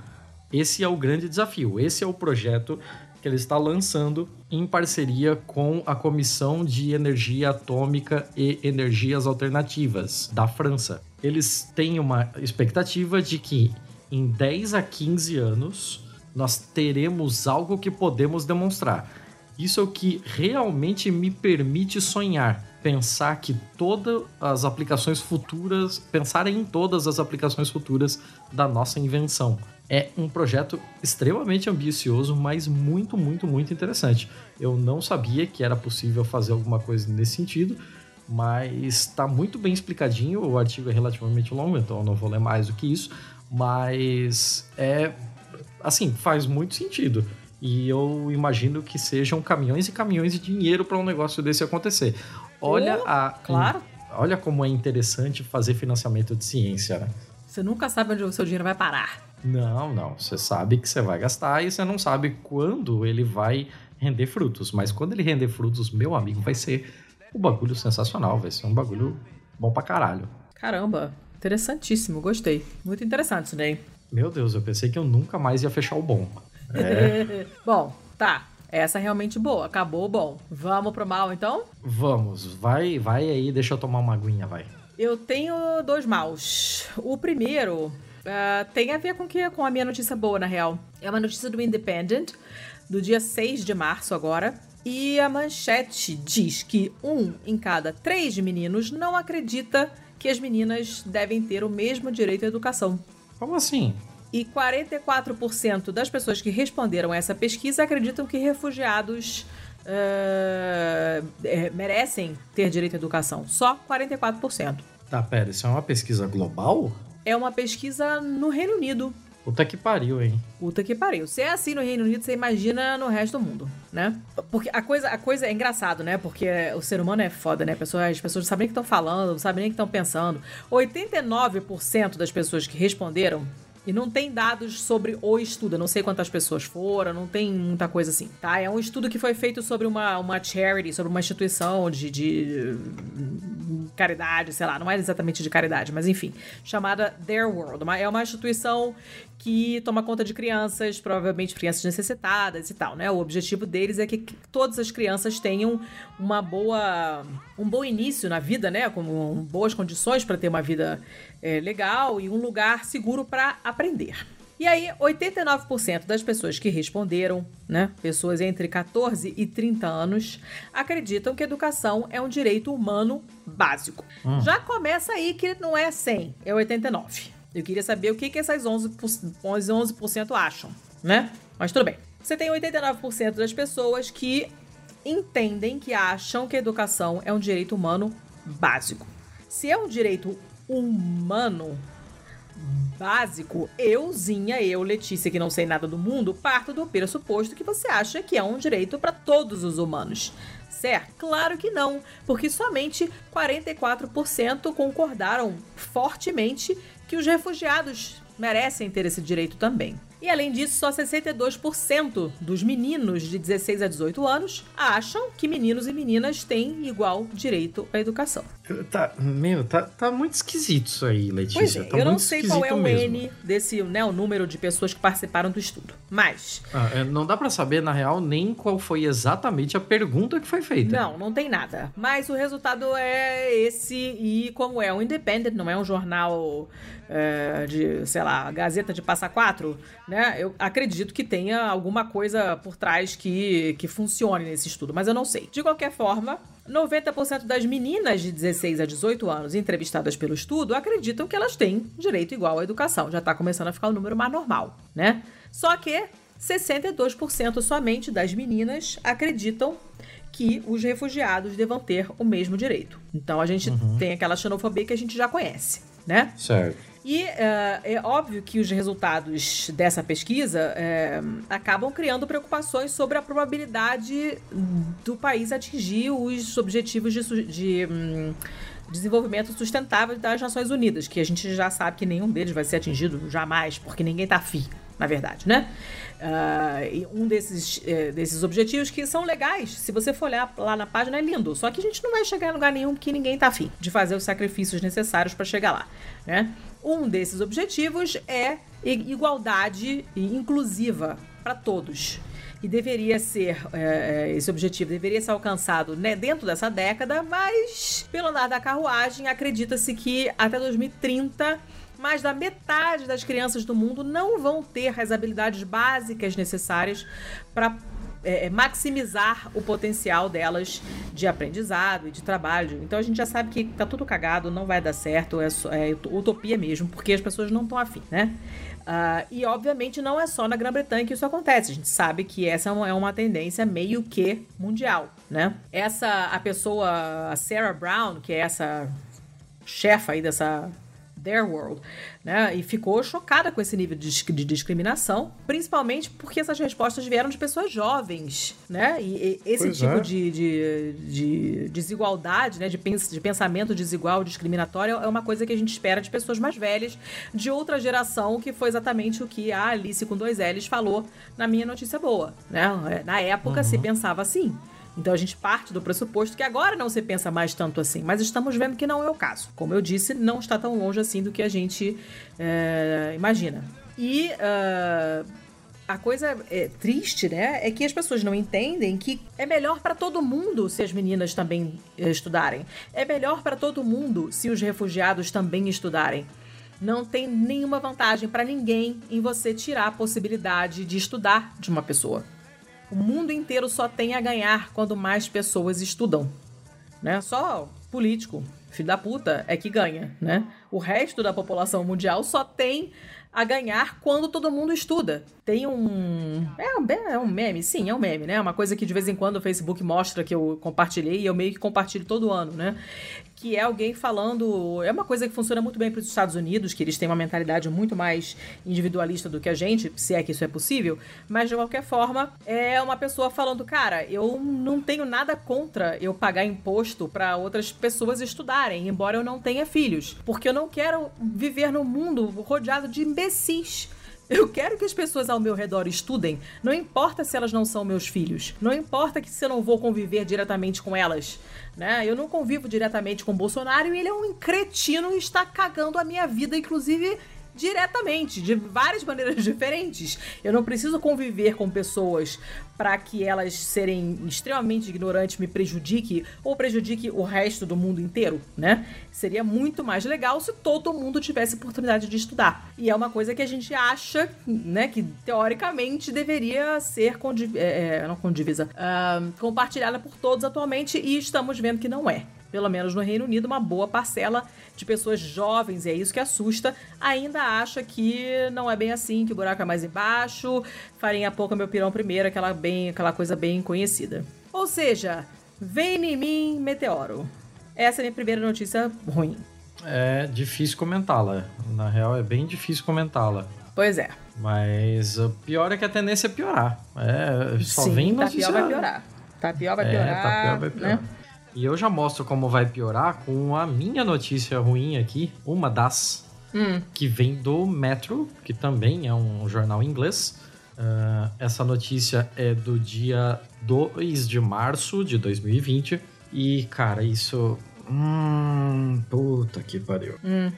Esse é o grande desafio. Esse é o projeto que ele está lançando em parceria com a Comissão de Energia Atômica e Energias Alternativas da França. Eles têm uma expectativa de que em 10 a 15 anos nós teremos algo que podemos demonstrar. Isso é o que realmente me permite sonhar. Pensar que todas as aplicações futuras, pensar em todas as aplicações futuras da nossa invenção. É um projeto extremamente ambicioso, mas muito, muito, muito interessante. Eu não sabia que era possível fazer alguma coisa nesse sentido, mas está muito bem explicadinho. O artigo é relativamente longo, então eu não vou ler mais do que isso, mas é assim, faz muito sentido. E eu imagino que sejam caminhões e caminhões de dinheiro para um negócio desse acontecer. Olha oh, a claro. Olha como é interessante fazer financiamento de ciência, né? Você nunca sabe onde o seu dinheiro vai parar. Não, não. Você sabe que você vai gastar e você não sabe quando ele vai render frutos. Mas quando ele render frutos, meu amigo, vai ser um bagulho sensacional. Vai ser um bagulho bom pra caralho. Caramba, interessantíssimo. Gostei. Muito interessante isso daí. Meu Deus, eu pensei que eu nunca mais ia fechar o bom. É. [laughs] bom, tá. Essa é realmente boa. Acabou bom. Vamos pro mal, então? Vamos. Vai, vai aí, deixa eu tomar uma aguinha, vai. Eu tenho dois maus. O primeiro Uh, tem a ver com, que, com a minha notícia boa, na real. É uma notícia do Independent, do dia 6 de março agora. E a manchete diz que um em cada três meninos não acredita que as meninas devem ter o mesmo direito à educação. Como assim? E 44% das pessoas que responderam a essa pesquisa acreditam que refugiados uh, merecem ter direito à educação. Só 44%. Tá, pera, isso é uma pesquisa global? É uma pesquisa no Reino Unido. Puta que pariu, hein? Puta que pariu. Se é assim no Reino Unido, você imagina no resto do mundo, né? Porque a coisa, a coisa é engraçado, né? Porque o ser humano é foda, né? Pessoas, as pessoas não sabem nem o que estão falando, não sabem nem o que estão pensando. 89% das pessoas que responderam e não tem dados sobre o estudo. Eu não sei quantas pessoas foram, não tem muita coisa assim, tá? É um estudo que foi feito sobre uma, uma charity, sobre uma instituição de, de caridade, sei lá, não é exatamente de caridade, mas enfim, chamada Their World. é uma instituição que toma conta de crianças, provavelmente crianças necessitadas e tal, né? O objetivo deles é que todas as crianças tenham uma boa, um bom início na vida, né? Com boas condições para ter uma vida é, legal e um lugar seguro para aprender. E aí, 89% das pessoas que responderam, né, pessoas entre 14 e 30 anos, acreditam que educação é um direito humano básico. Hum. Já começa aí que não é 100, é 89. Eu queria saber o que, que essas 11%, 11 acham, né? Mas tudo bem. Você tem 89% das pessoas que entendem, que acham que a educação é um direito humano básico. Se é um direito humano básico, euzinha, eu, Letícia, que não sei nada do mundo, parto do pressuposto que você acha que é um direito para todos os humanos. Certo? Claro que não, porque somente 44% concordaram fortemente que os refugiados merecem ter esse direito também. E além disso, só 62% dos meninos de 16 a 18 anos acham que meninos e meninas têm igual direito à educação. Tá, meu, tá, tá muito esquisito isso aí, Letícia. Pois é, tá eu não sei qual é o mesmo. N desse, né, o número de pessoas que participaram do estudo. Mas. Ah, é, não dá para saber, na real, nem qual foi exatamente a pergunta que foi feita. Não, não tem nada. Mas o resultado é esse, e como é um independent, não é um jornal é, de, sei lá, Gazeta de Passa Quatro, né? Eu acredito que tenha alguma coisa por trás que, que funcione nesse estudo, mas eu não sei. De qualquer forma, 90% das meninas de 16 a 18 anos entrevistadas pelo estudo acreditam que elas têm direito igual à educação. Já está começando a ficar um número mais normal, né? Só que 62% somente das meninas acreditam que os refugiados devam ter o mesmo direito. Então a gente uhum. tem aquela xenofobia que a gente já conhece, né? Certo. E uh, é óbvio que os resultados dessa pesquisa uh, acabam criando preocupações sobre a probabilidade do país atingir os objetivos de, de um, desenvolvimento sustentável das Nações Unidas, que a gente já sabe que nenhum deles vai ser atingido jamais, porque ninguém está afim, na verdade, né? Uh, um desses, uh, desses objetivos que são legais, se você for olhar lá na página, é lindo. Só que a gente não vai chegar em lugar nenhum porque ninguém está afim de fazer os sacrifícios necessários para chegar lá, né? Um desses objetivos é igualdade inclusiva para todos. E deveria ser, é, esse objetivo deveria ser alcançado né, dentro dessa década, mas pelo andar da carruagem, acredita-se que até 2030 mais da metade das crianças do mundo não vão ter as habilidades básicas necessárias para é, é, maximizar o potencial delas de aprendizado e de trabalho. Então a gente já sabe que tá tudo cagado, não vai dar certo, é, é utopia mesmo, porque as pessoas não estão afim, né? Uh, e obviamente não é só na Grã-Bretanha que isso acontece. A gente sabe que essa é uma tendência meio que mundial, né? Essa a pessoa, a Sarah Brown, que é essa chefa aí dessa Their World, né? E ficou chocada com esse nível de, de, discriminação, principalmente porque essas respostas vieram de pessoas jovens, né? E, e esse pois tipo é. de, de, de, desigualdade, né? De, pens, de pensamento desigual, discriminatório, é uma coisa que a gente espera de pessoas mais velhas, de outra geração, que foi exatamente o que a Alice com dois L's falou na minha notícia boa, né? Na época uhum. se pensava assim. Então a gente parte do pressuposto que agora não se pensa mais tanto assim, mas estamos vendo que não é o caso. Como eu disse, não está tão longe assim do que a gente é, imagina. E uh, a coisa é, triste, né, é que as pessoas não entendem que é melhor para todo mundo se as meninas também eh, estudarem. É melhor para todo mundo se os refugiados também estudarem. Não tem nenhuma vantagem para ninguém em você tirar a possibilidade de estudar de uma pessoa. O mundo inteiro só tem a ganhar quando mais pessoas estudam. Né? Só político, filho da puta, é que ganha, né? O resto da população mundial só tem a ganhar quando todo mundo estuda. Tem um. É um, é um meme, sim, é um meme, né? Uma coisa que de vez em quando o Facebook mostra que eu compartilhei e eu meio que compartilho todo ano, né? Que é alguém falando. É uma coisa que funciona muito bem para os Estados Unidos, que eles têm uma mentalidade muito mais individualista do que a gente, se é que isso é possível. Mas de qualquer forma, é uma pessoa falando, cara, eu não tenho nada contra eu pagar imposto para outras pessoas estudarem, embora eu não tenha filhos. Porque eu não quero viver num mundo rodeado de imbecis. Eu quero que as pessoas ao meu redor estudem, não importa se elas não são meus filhos, não importa que se eu não vou conviver diretamente com elas, né? Eu não convivo diretamente com o Bolsonaro e ele é um cretino e está cagando a minha vida, inclusive diretamente, de várias maneiras [laughs] diferentes. Eu não preciso conviver com pessoas para que elas serem extremamente ignorantes me prejudique ou prejudique o resto do mundo inteiro, né? Seria muito mais legal se todo mundo tivesse oportunidade de estudar. E é uma coisa que a gente acha, né, que teoricamente deveria ser condiv é, é, não condivisa, uh, compartilhada por todos atualmente e estamos vendo que não é pelo menos no Reino Unido, uma boa parcela de pessoas jovens, e é isso que assusta, ainda acha que não é bem assim, que o buraco é mais embaixo, farinha pouca meu pirão primeiro, aquela, bem, aquela coisa bem conhecida. Ou seja, vem em mim, meteoro. Essa é a minha primeira notícia ruim. É difícil comentá-la. Na real, é bem difícil comentá-la. Pois é. Mas o pior é que a tendência é piorar. É, só Sim, vem notícia... Tá pior vai piorar. Tá pior vai piorar. É, tá pior vai piorar. Né? E eu já mostro como vai piorar com a minha notícia ruim aqui, uma das. Hum. que vem do Metro, que também é um jornal inglês. Uh, essa notícia é do dia 2 de março de 2020. E, cara, isso. Hum, puta que pariu. Hum.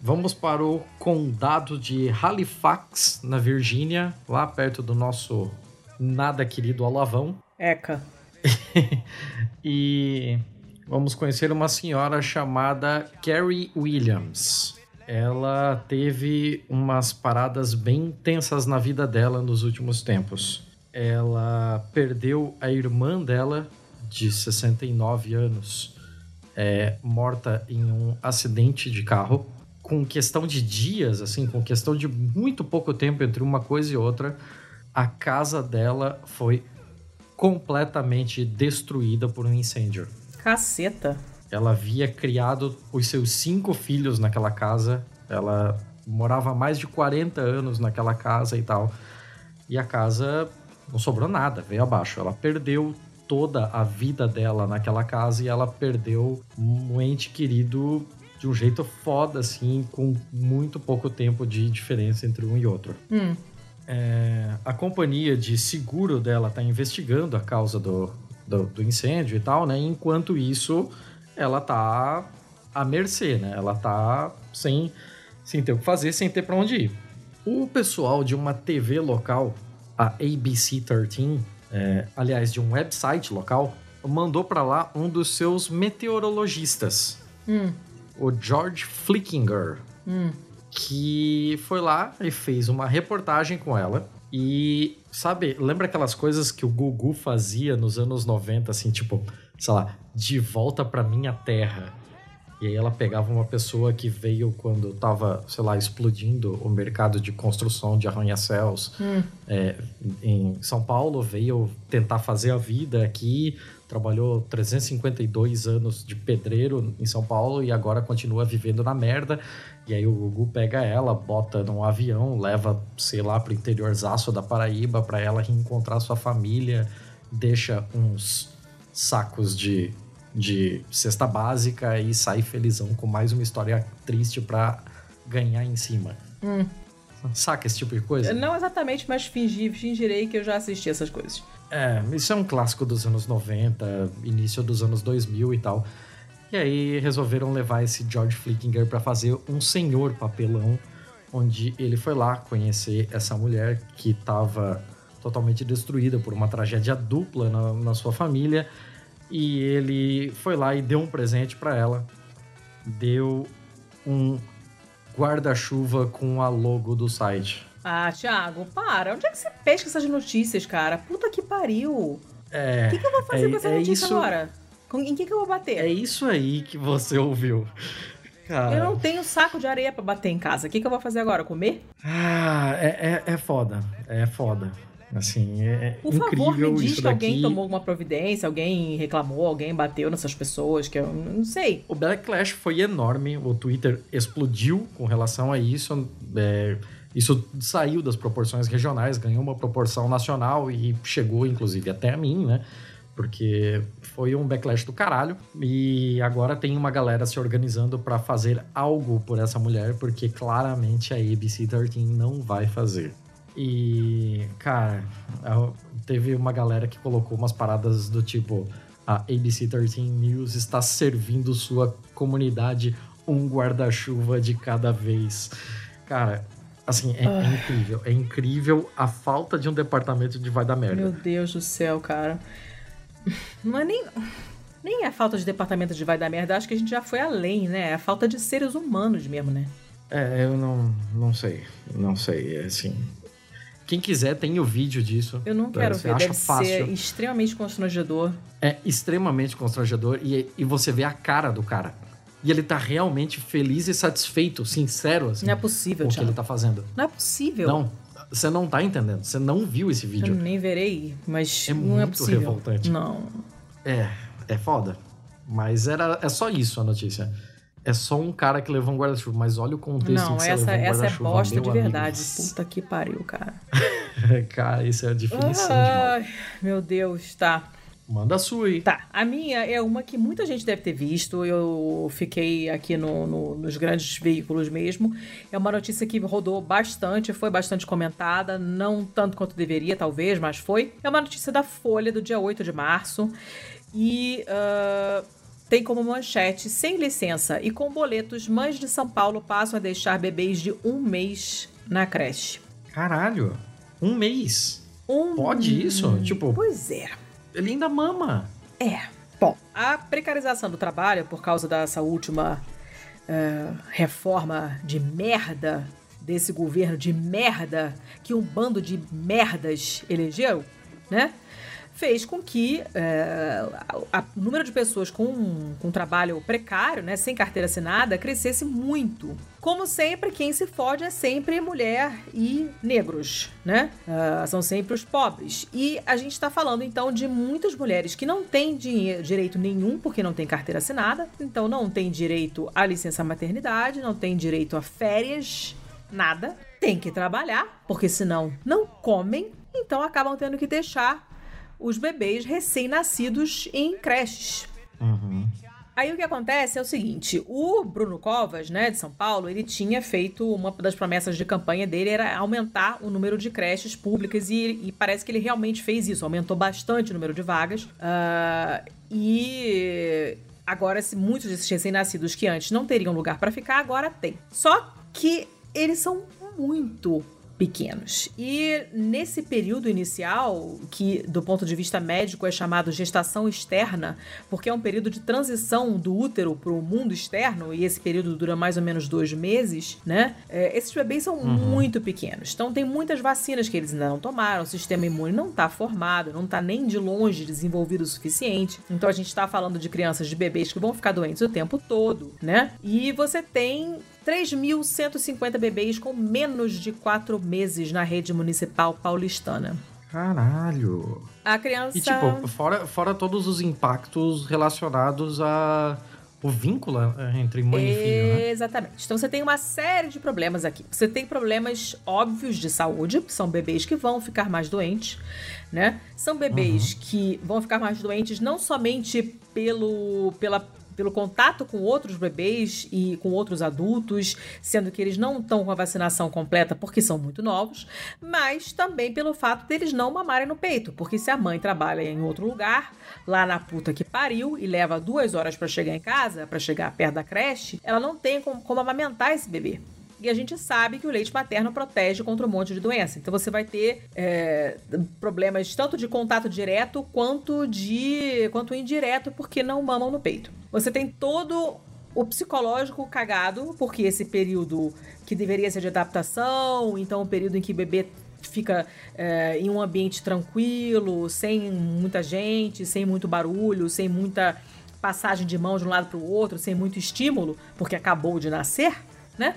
Vamos para o condado de Halifax, na Virgínia, lá perto do nosso nada querido Alavão. Eca. [laughs] e vamos conhecer uma senhora chamada Carrie Williams. Ela teve umas paradas bem tensas na vida dela nos últimos tempos. Ela perdeu a irmã dela, de 69 anos, é, morta em um acidente de carro. Com questão de dias, assim, com questão de muito pouco tempo entre uma coisa e outra, a casa dela foi completamente destruída por um incêndio. Caceta. Ela havia criado os seus cinco filhos naquela casa. Ela morava mais de 40 anos naquela casa e tal. E a casa não sobrou nada, veio abaixo. Ela perdeu toda a vida dela naquela casa e ela perdeu um ente querido de um jeito foda, assim, com muito pouco tempo de diferença entre um e outro. Hum. É, a companhia de seguro dela está investigando a causa do, do, do, incêndio e tal, né? Enquanto isso, ela tá à mercê, né? Ela tá sem, sem ter o que fazer, sem ter para onde ir. O pessoal de uma TV local, a ABC 13, é, aliás, de um website local, mandou para lá um dos seus meteorologistas, hum. o George Flickinger. Hum que foi lá e fez uma reportagem com ela. E, sabe, lembra aquelas coisas que o Gugu fazia nos anos 90, assim, tipo, sei lá, de volta pra minha terra. E aí ela pegava uma pessoa que veio quando tava, sei lá, explodindo o mercado de construção de arranha-céus hum. é, em São Paulo, veio tentar fazer a vida aqui, trabalhou 352 anos de pedreiro em São Paulo e agora continua vivendo na merda. E aí o Gugu pega ela, bota num avião, leva, sei lá, pro interiorzaço da Paraíba para ela reencontrar sua família, deixa uns sacos de, de cesta básica e sai felizão com mais uma história triste para ganhar em cima. Hum. Saca esse tipo de coisa? Não exatamente, mas fingi, fingirei que eu já assisti essas coisas. É, isso é um clássico dos anos 90, início dos anos 2000 e tal. E aí resolveram levar esse George Flickinger para fazer um senhor papelão, onde ele foi lá conhecer essa mulher que estava totalmente destruída por uma tragédia dupla na, na sua família. E ele foi lá e deu um presente para ela. Deu um guarda-chuva com a logo do site. Ah, Thiago, para. Onde é que você pesca essas notícias, cara? Puta que pariu. É. O que, que eu vou fazer é, com essa é notícia isso... agora? Em que, que eu vou bater? É isso aí que você ouviu. Cara. Eu não tenho saco de areia para bater em casa. O que, que eu vou fazer agora? Comer? Ah, é, é, é foda. É foda. Assim, é Por incrível favor, me diz isso que alguém daqui. tomou alguma providência, alguém reclamou, alguém bateu nessas pessoas, que eu não sei. O backlash foi enorme, o Twitter explodiu com relação a isso. É, isso saiu das proporções regionais, ganhou uma proporção nacional e chegou, inclusive, até a mim, né? Porque foi um backlash do caralho. E agora tem uma galera se organizando para fazer algo por essa mulher, porque claramente a ABC 13 não vai fazer. E, cara, teve uma galera que colocou umas paradas do tipo: a ABC 13 News está servindo sua comunidade um guarda-chuva de cada vez. Cara, assim, é, é, incrível. É incrível a falta de um departamento de vai dar merda. Meu Deus do céu, cara. Não é nem. Nem é a falta de departamento de vai dar merda, acho que a gente já foi além, né? É a falta de seres humanos mesmo, né? É, eu não, não sei. Não sei, é assim. Quem quiser tem o vídeo disso. Eu não quero Você ver, acha deve fácil. ser extremamente constrangedor. É extremamente constrangedor e, e você vê a cara do cara. E ele tá realmente feliz e satisfeito, sincero, assim, Não é possível, com o que ele tá fazendo. Não é possível. Não, você não tá entendendo. Você não viu esse Eu vídeo. nem verei, mas É não é muito possível. revoltante. Não. É, é foda. Mas era, é só isso a notícia. É só um cara que levou um guarda-chuva. Mas olha o contexto em Não, que você essa, levou um essa é bosta de amigo. verdade. Puta que pariu, cara. [laughs] cara, isso é a definição de mal. Ai, meu Deus, tá. Manda a sua aí. Tá, a minha é uma que muita gente deve ter visto. Eu fiquei aqui no, no, nos grandes veículos mesmo. É uma notícia que rodou bastante, foi bastante comentada, não tanto quanto deveria, talvez, mas foi. É uma notícia da Folha do dia 8 de março. E uh, tem como manchete: sem licença e com boletos, mães de São Paulo passam a deixar bebês de um mês na creche. Caralho, um mês. Um... Pode isso? Tipo. Pois é. Ele ainda mama. É. Bom, a precarização do trabalho por causa dessa última uh, reforma de merda desse governo de merda que um bando de merdas elegeu, né? Fez com que é, o número de pessoas com, com trabalho precário, né, sem carteira assinada, crescesse muito. Como sempre, quem se fode é sempre mulher e negros, né? Uh, são sempre os pobres. E a gente está falando então de muitas mulheres que não têm direito nenhum porque não tem carteira assinada, então não tem direito à licença maternidade, não tem direito a férias, nada. Tem que trabalhar, porque senão não comem, então acabam tendo que deixar os bebês recém-nascidos em creches. Uhum. Aí o que acontece é o seguinte, o Bruno Covas, né, de São Paulo, ele tinha feito uma das promessas de campanha dele era aumentar o número de creches públicas e, e parece que ele realmente fez isso, aumentou bastante o número de vagas. Uh, e agora muitos desses recém-nascidos que antes não teriam lugar para ficar agora tem. Só que eles são muito pequenos. E nesse período inicial, que do ponto de vista médico é chamado gestação externa, porque é um período de transição do útero para o mundo externo, e esse período dura mais ou menos dois meses, né? É, esses bebês são uhum. muito pequenos. Então tem muitas vacinas que eles ainda não tomaram, o sistema imune não está formado, não está nem de longe desenvolvido o suficiente. Então a gente está falando de crianças, de bebês que vão ficar doentes o tempo todo, né? E você tem 3.150 bebês com menos de 4 meses na rede municipal paulistana. Caralho! A criança. E, tipo, fora, fora todos os impactos relacionados a o vínculo é, entre mãe e filho, né? Exatamente. Então você tem uma série de problemas aqui. Você tem problemas óbvios de saúde, são bebês que vão ficar mais doentes, né? São bebês uhum. que vão ficar mais doentes não somente pelo, pela pelo contato com outros bebês e com outros adultos, sendo que eles não estão com a vacinação completa porque são muito novos, mas também pelo fato deles não mamarem no peito, porque se a mãe trabalha em outro lugar, lá na puta que pariu e leva duas horas para chegar em casa, para chegar perto da creche, ela não tem como, como amamentar esse bebê. E a gente sabe que o leite materno protege contra um monte de doença. Então você vai ter é, problemas tanto de contato direto quanto de quanto indireto, porque não mamam no peito. Você tem todo o psicológico cagado, porque esse período que deveria ser de adaptação, então o período em que o bebê fica é, em um ambiente tranquilo, sem muita gente, sem muito barulho, sem muita passagem de mão de um lado para o outro, sem muito estímulo, porque acabou de nascer, né?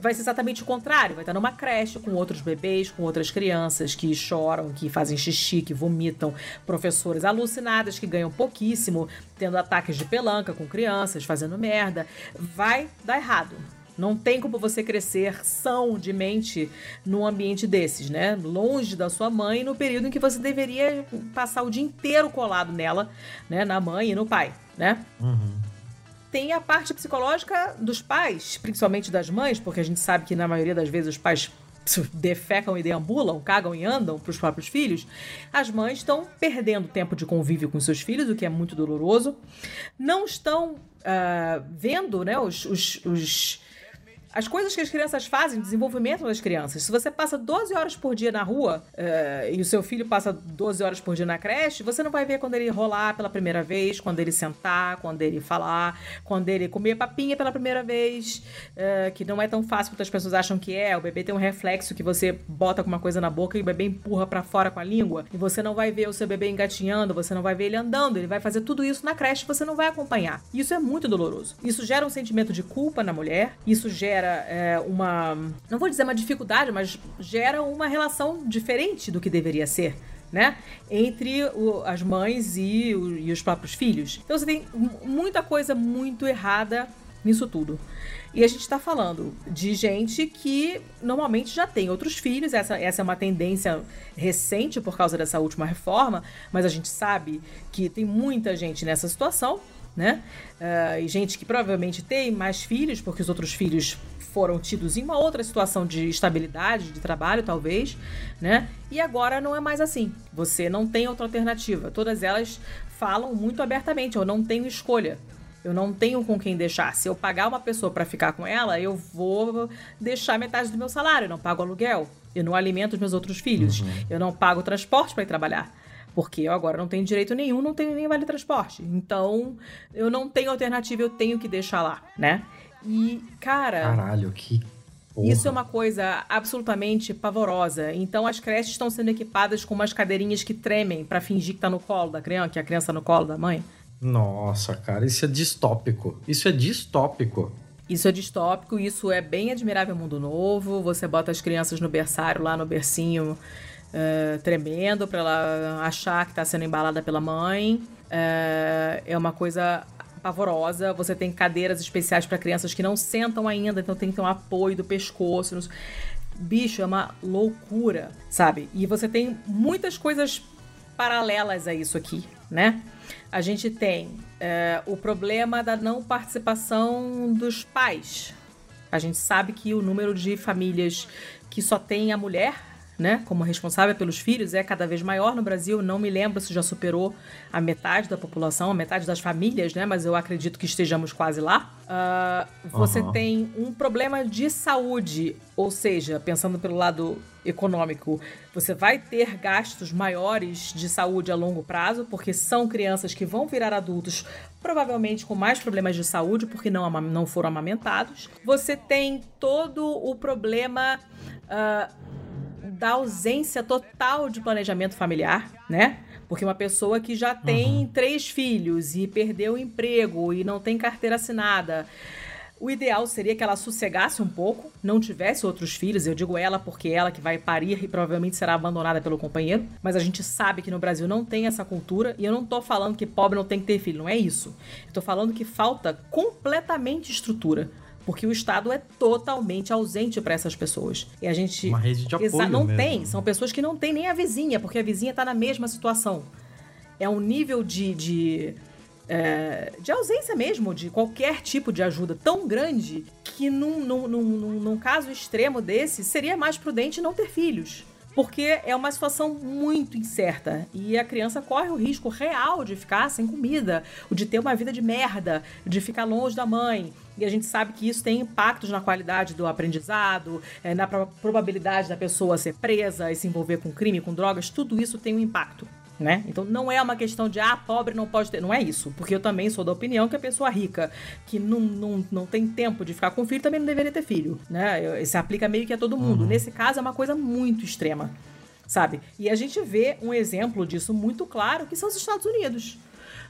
Vai ser exatamente o contrário. Vai estar numa creche com outros bebês, com outras crianças que choram, que fazem xixi, que vomitam, professoras alucinadas que ganham pouquíssimo, tendo ataques de pelanca com crianças, fazendo merda. Vai dar errado. Não tem como você crescer são de mente num ambiente desses, né? Longe da sua mãe, no período em que você deveria passar o dia inteiro colado nela, né? Na mãe e no pai, né? Uhum tem a parte psicológica dos pais, principalmente das mães, porque a gente sabe que na maioria das vezes os pais defecam e deambulam, cagam e andam para os próprios filhos, as mães estão perdendo tempo de convívio com seus filhos, o que é muito doloroso. Não estão uh, vendo né, os, os, os as coisas que as crianças fazem, desenvolvimento das crianças. Se você passa 12 horas por dia na rua uh, e o seu filho passa 12 horas por dia na creche, você não vai ver quando ele rolar pela primeira vez, quando ele sentar, quando ele falar, quando ele comer papinha pela primeira vez, uh, que não é tão fácil quanto as pessoas acham que é. O bebê tem um reflexo que você bota alguma coisa na boca e o bebê empurra para fora com a língua. E você não vai ver o seu bebê engatinhando, você não vai ver ele andando, ele vai fazer tudo isso na creche, você não vai acompanhar. Isso é muito doloroso. Isso gera um sentimento de culpa na mulher, isso gera gera é, uma. Não vou dizer uma dificuldade, mas gera uma relação diferente do que deveria ser. Né? Entre o, as mães e, o, e, os próprios filhos. Então você tem muita coisa muito errada nisso tudo. E a gente está falando de gente que normalmente já tem outros filhos, essa, essa é uma tendência recente por causa dessa última reforma, mas a gente sabe que tem muita gente nessa situação, né? Uh, e gente que provavelmente tem mais filhos, porque os outros filhos foram tidos em uma outra situação de estabilidade, de trabalho, talvez, né? E agora não é mais assim. Você não tem outra alternativa. Todas elas falam muito abertamente: eu não tenho escolha. Eu não tenho com quem deixar. Se eu pagar uma pessoa para ficar com ela, eu vou deixar metade do meu salário. Eu não pago aluguel. Eu não alimento os meus outros filhos. Uhum. Eu não pago transporte para ir trabalhar. Porque eu agora não tenho direito nenhum, não tenho nem vale transporte. Então, eu não tenho alternativa, eu tenho que deixar lá, né? E, cara. Caralho, que Porra. Isso é uma coisa absolutamente pavorosa. Então as creches estão sendo equipadas com umas cadeirinhas que tremem para fingir que tá no colo da criança, que a criança tá no colo da mãe. Nossa, cara, isso é distópico. Isso é distópico. Isso é distópico, isso é bem admirável mundo novo. Você bota as crianças no berçário, lá no bercinho, uh, tremendo, para ela achar que está sendo embalada pela mãe. Uh, é uma coisa pavorosa. Você tem cadeiras especiais para crianças que não sentam ainda, então tem que ter um apoio do pescoço. Bicho, é uma loucura, sabe? E você tem muitas coisas paralelas a isso aqui, né? A gente tem é, o problema da não participação dos pais. A gente sabe que o número de famílias que só tem a mulher né, como responsável pelos filhos é cada vez maior no Brasil. Não me lembro se já superou a metade da população, a metade das famílias, né, mas eu acredito que estejamos quase lá. Uh, você uhum. tem um problema de saúde, ou seja, pensando pelo lado econômico, você vai ter gastos maiores de saúde a longo prazo, porque são crianças que vão virar adultos provavelmente com mais problemas de saúde, porque não, não foram amamentados. Você tem todo o problema. Uh, da ausência total de planejamento familiar, né? Porque uma pessoa que já tem uhum. três filhos e perdeu o emprego e não tem carteira assinada. O ideal seria que ela sossegasse um pouco, não tivesse outros filhos. Eu digo ela porque ela que vai parir e provavelmente será abandonada pelo companheiro. Mas a gente sabe que no Brasil não tem essa cultura. E eu não tô falando que pobre não tem que ter filho, não é isso. Eu tô falando que falta completamente estrutura porque o Estado é totalmente ausente para essas pessoas. E a gente uma rede de apoio não mesmo. tem, são pessoas que não têm nem a vizinha, porque a vizinha está na mesma situação. É um nível de, de é, de ausência mesmo de qualquer tipo de ajuda tão grande que num, num, num, num, caso extremo desse seria mais prudente não ter filhos. Porque é uma situação muito incerta e a criança corre o risco real de ficar sem comida, de ter uma vida de merda, de ficar longe da mãe, e a gente sabe que isso tem impactos na qualidade do aprendizado, é, na probabilidade da pessoa ser presa e se envolver com crime, com drogas, tudo isso tem um impacto. Né? Então não é uma questão de ah, pobre não pode ter. Não é isso. Porque eu também sou da opinião que a pessoa rica, que não, não, não tem tempo de ficar com filho, também não deveria ter filho. Né? Isso aplica meio que a todo mundo. Uhum. Nesse caso, é uma coisa muito extrema. Sabe? E a gente vê um exemplo disso muito claro, que são os Estados Unidos.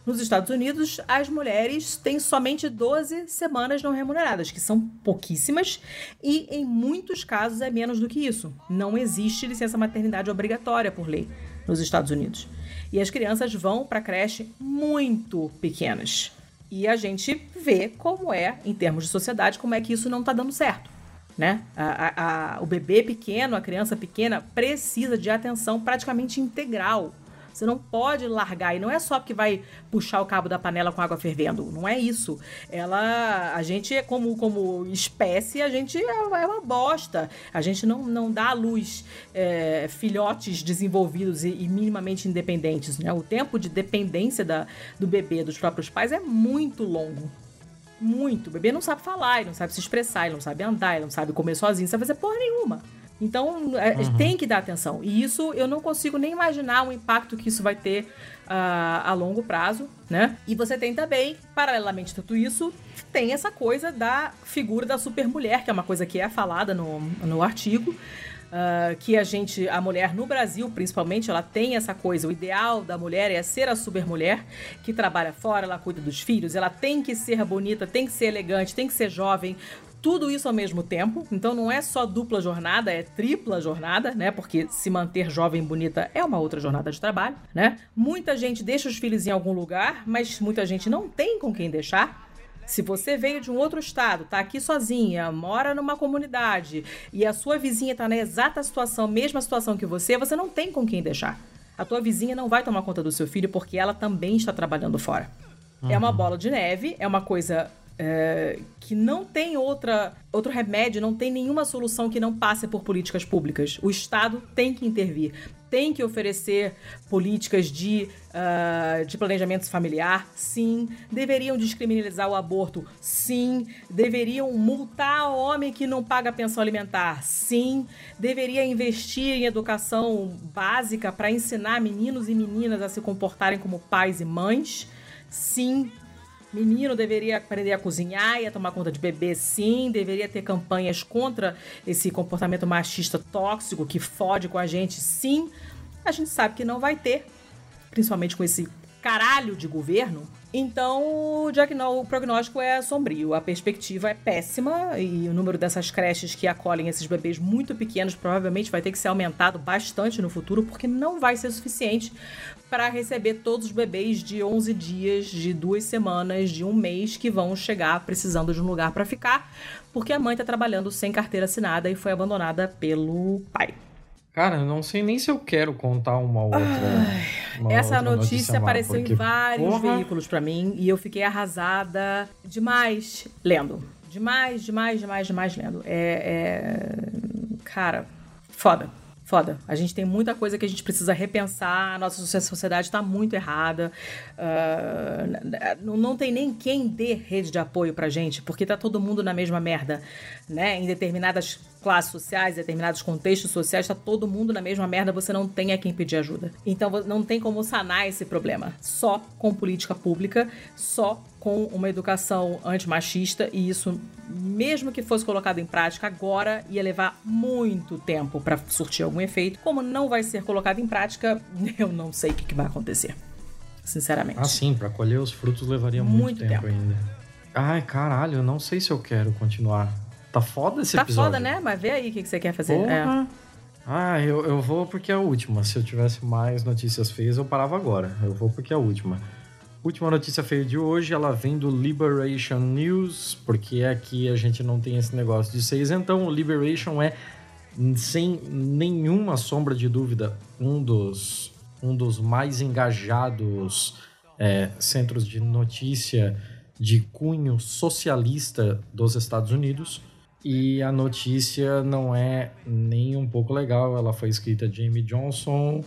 Nos Estados Unidos, as mulheres têm somente 12 semanas não remuneradas, que são pouquíssimas, e em muitos casos é menos do que isso. Não existe licença maternidade obrigatória por lei nos Estados Unidos. E as crianças vão para a creche muito pequenas. E a gente vê como é, em termos de sociedade, como é que isso não está dando certo. Né? A, a, a, o bebê pequeno, a criança pequena, precisa de atenção praticamente integral você não pode largar. E não é só porque vai puxar o cabo da panela com água fervendo. Não é isso. Ela. A gente, é como, como espécie, a gente é, é uma bosta. A gente não, não dá à luz é, filhotes desenvolvidos e, e, minimamente independentes. Né? O tempo de dependência da, do bebê dos próprios pais é muito longo. Muito. O bebê não sabe falar, ele não sabe se expressar, ele não sabe andar, ele não sabe comer sozinho, não sabe fazer porra nenhuma. Então, é, uhum. tem que dar atenção. E isso eu não consigo nem imaginar o impacto que isso vai ter uh, a longo prazo, né? E você tem também, paralelamente a tudo isso, tem essa coisa da figura da supermulher, que é uma coisa que é falada no, no artigo. Uh, que a gente, a mulher no Brasil principalmente, ela tem essa coisa. O ideal da mulher é ser a supermulher que trabalha fora, ela cuida dos filhos, ela tem que ser bonita, tem que ser elegante, tem que ser jovem, tudo isso ao mesmo tempo. Então não é só dupla jornada, é tripla jornada, né? Porque se manter jovem e bonita é uma outra jornada de trabalho, né? Muita gente deixa os filhos em algum lugar, mas muita gente não tem com quem deixar. Se você veio de um outro estado, tá aqui sozinha, mora numa comunidade e a sua vizinha tá na exata situação, mesma situação que você, você não tem com quem deixar. A tua vizinha não vai tomar conta do seu filho porque ela também está trabalhando fora. Uhum. É uma uhum. bola de neve, é uma coisa é, que não tem outra, outro remédio, não tem nenhuma solução que não passe por políticas públicas. O Estado tem que intervir, tem que oferecer políticas de, uh, de planejamento familiar, sim. Deveriam descriminalizar o aborto, sim. Deveriam multar o homem que não paga pensão alimentar, sim. Deveria investir em educação básica para ensinar meninos e meninas a se comportarem como pais e mães, sim Menino deveria aprender a cozinhar e a tomar conta de bebê, sim. Deveria ter campanhas contra esse comportamento machista tóxico que fode com a gente, sim. A gente sabe que não vai ter, principalmente com esse caralho de governo. Então, o, o prognóstico é sombrio, a perspectiva é péssima e o número dessas creches que acolhem esses bebês muito pequenos provavelmente vai ter que ser aumentado bastante no futuro, porque não vai ser suficiente para receber todos os bebês de 11 dias, de duas semanas, de um mês que vão chegar precisando de um lugar para ficar, porque a mãe está trabalhando sem carteira assinada e foi abandonada pelo pai. Cara, eu não sei nem se eu quero contar uma outra. Ai, uma essa outra notícia, notícia apareceu porque, em vários porra... veículos para mim e eu fiquei arrasada demais lendo. Demais, demais, demais, demais lendo. É. é... Cara, foda. Foda. A gente tem muita coisa que a gente precisa repensar. A nossa sociedade está muito errada. Uh, não tem nem quem dê rede de apoio pra gente, porque tá todo mundo na mesma merda, né? Em determinadas classes sociais, determinados contextos sociais, está todo mundo na mesma merda, você não tem a quem pedir ajuda. Então não tem como sanar esse problema. Só com política pública, só com uma educação antimachista, e isso, mesmo que fosse colocado em prática agora, ia levar muito tempo para surtir algum efeito. Como não vai ser colocado em prática, [laughs] eu não sei o que, que vai acontecer. Sinceramente. Ah, sim, para colher os frutos levaria muito, muito tempo, tempo ainda. Ai, caralho, eu não sei se eu quero continuar. Tá foda esse tá episódio. Tá foda, né? Mas vê aí o que, que você quer fazer. Porra. É. Ah, eu, eu vou porque é a última. Se eu tivesse mais notícias feias, eu parava agora. Eu vou porque é a última. Última notícia feia de hoje, ela vem do Liberation News, porque aqui a gente não tem esse negócio de seis. Então, o Liberation é, sem nenhuma sombra de dúvida, um dos, um dos mais engajados é, centros de notícia de cunho socialista dos Estados Unidos. E a notícia não é nem um pouco legal. Ela foi escrita Jamie Johnson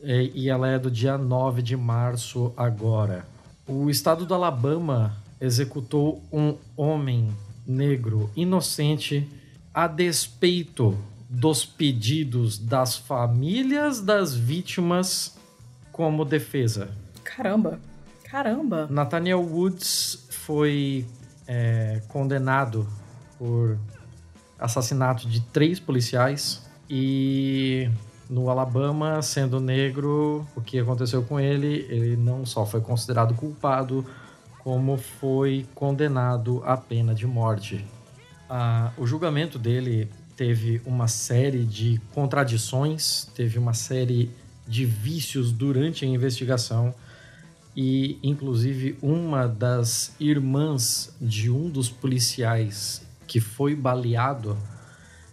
e ela é do dia 9 de março agora. O estado do Alabama executou um homem negro inocente a despeito dos pedidos das famílias das vítimas como defesa. Caramba, caramba. Nathaniel Woods foi é, condenado por assassinato de três policiais e no Alabama, sendo negro, o que aconteceu com ele, ele não só foi considerado culpado, como foi condenado à pena de morte. Ah, o julgamento dele teve uma série de contradições, teve uma série de vícios durante a investigação e, inclusive, uma das irmãs de um dos policiais que foi baleado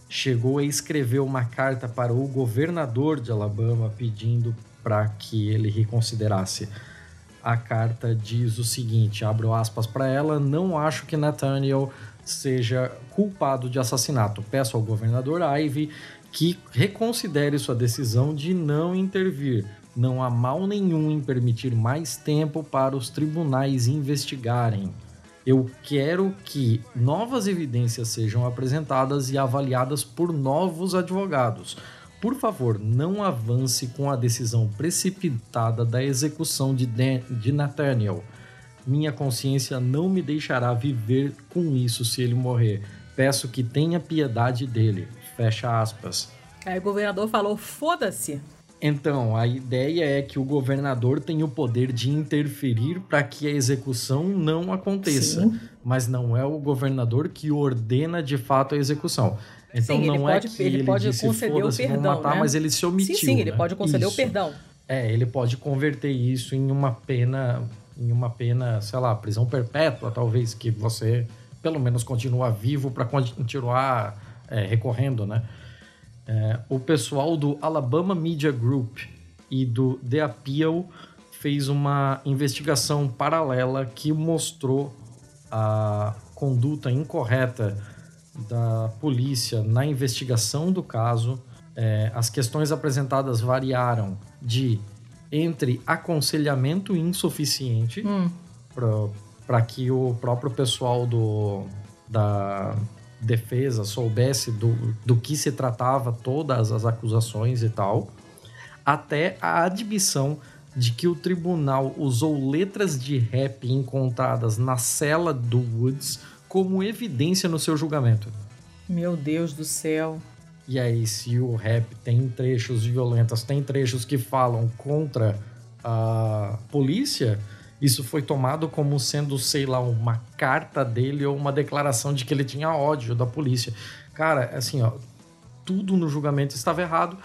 chegou a escrever uma carta para o governador de Alabama pedindo para que ele reconsiderasse. A carta diz o seguinte, abro aspas para ela, não acho que Nathaniel seja culpado de assassinato. Peço ao governador Ivey que reconsidere sua decisão de não intervir. Não há mal nenhum em permitir mais tempo para os tribunais investigarem. Eu quero que novas evidências sejam apresentadas e avaliadas por novos advogados. Por favor, não avance com a decisão precipitada da execução de, Dan de Nathaniel. Minha consciência não me deixará viver com isso se ele morrer. Peço que tenha piedade dele. Fecha aspas. Aí o governador falou: foda-se. Então, a ideia é que o governador tem o poder de interferir para que a execução não aconteça, Sim. mas não é o governador que ordena de fato a execução. Então sim, não é pode, que ele, ele pode disse, conceder o perdão, matar, né? mas ele se omitiu. Sim, sim, ele né? pode conceder isso. o perdão. É, ele pode converter isso em uma pena em uma pena, sei lá, prisão perpétua, talvez, que você pelo menos continua vivo para continuar é, recorrendo, né? É, o pessoal do Alabama Media Group e do The Appeal fez uma investigação paralela que mostrou a conduta incorreta da polícia na investigação do caso. É, as questões apresentadas variaram de entre aconselhamento insuficiente hum. para que o próprio pessoal do, da defesa soubesse do, do que se tratava todas as acusações e tal, até a admissão de que o tribunal usou letras de rap encontradas na cela do Woods como evidência no seu julgamento. Meu Deus do céu. E aí, se o rap tem trechos violentos, tem trechos que falam contra a polícia, isso foi tomado como sendo, sei lá, uma carta dele ou uma declaração de que ele tinha ódio da polícia. Cara, assim, ó, tudo no julgamento estava errado,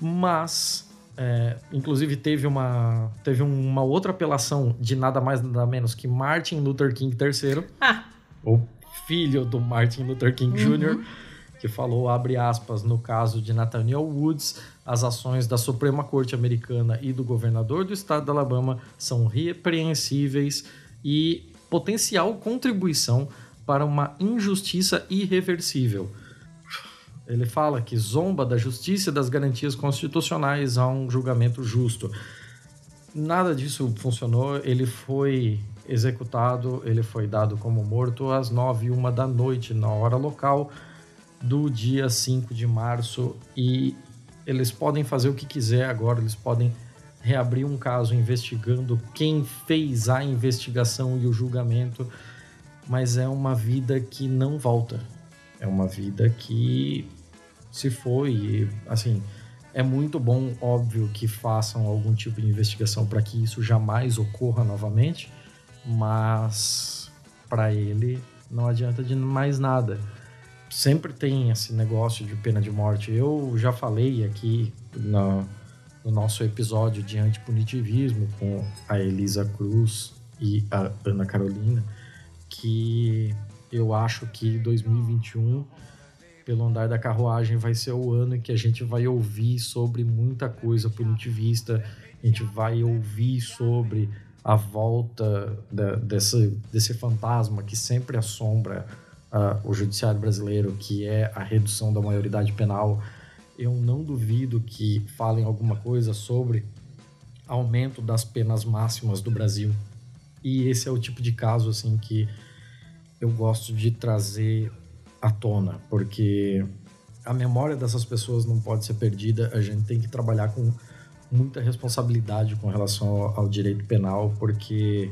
mas é, inclusive teve uma, teve uma outra apelação de nada mais nada menos que Martin Luther King III, [laughs] ah. o filho do Martin Luther King uhum. Jr., que falou, abre aspas, no caso de Nathaniel Woods, as ações da Suprema Corte Americana e do governador do estado de Alabama são repreensíveis e potencial contribuição para uma injustiça irreversível. Ele fala que zomba da justiça e das garantias constitucionais a um julgamento justo. Nada disso funcionou, ele foi executado, ele foi dado como morto às 9 e uma da noite, na hora local do dia 5 de março, e eles podem fazer o que quiser agora, eles podem reabrir um caso investigando quem fez a investigação e o julgamento, mas é uma vida que não volta. É uma vida que se foi, e, assim, é muito bom, óbvio, que façam algum tipo de investigação para que isso jamais ocorra novamente, mas para ele não adianta de mais nada sempre tem esse negócio de pena de morte. Eu já falei aqui no, no nosso episódio de antipunitivismo com a Elisa Cruz e a Ana Carolina que eu acho que 2021 pelo andar da carruagem vai ser o ano em que a gente vai ouvir sobre muita coisa punitivista, a gente vai ouvir sobre a volta da, desse fantasma que sempre assombra uh, o judiciário brasileiro, que é a redução da maioridade penal, eu não duvido que falem alguma coisa sobre aumento das penas máximas do Brasil. E esse é o tipo de caso assim que eu gosto de trazer à tona, porque a memória dessas pessoas não pode ser perdida, a gente tem que trabalhar com muita responsabilidade com relação ao, ao direito penal, porque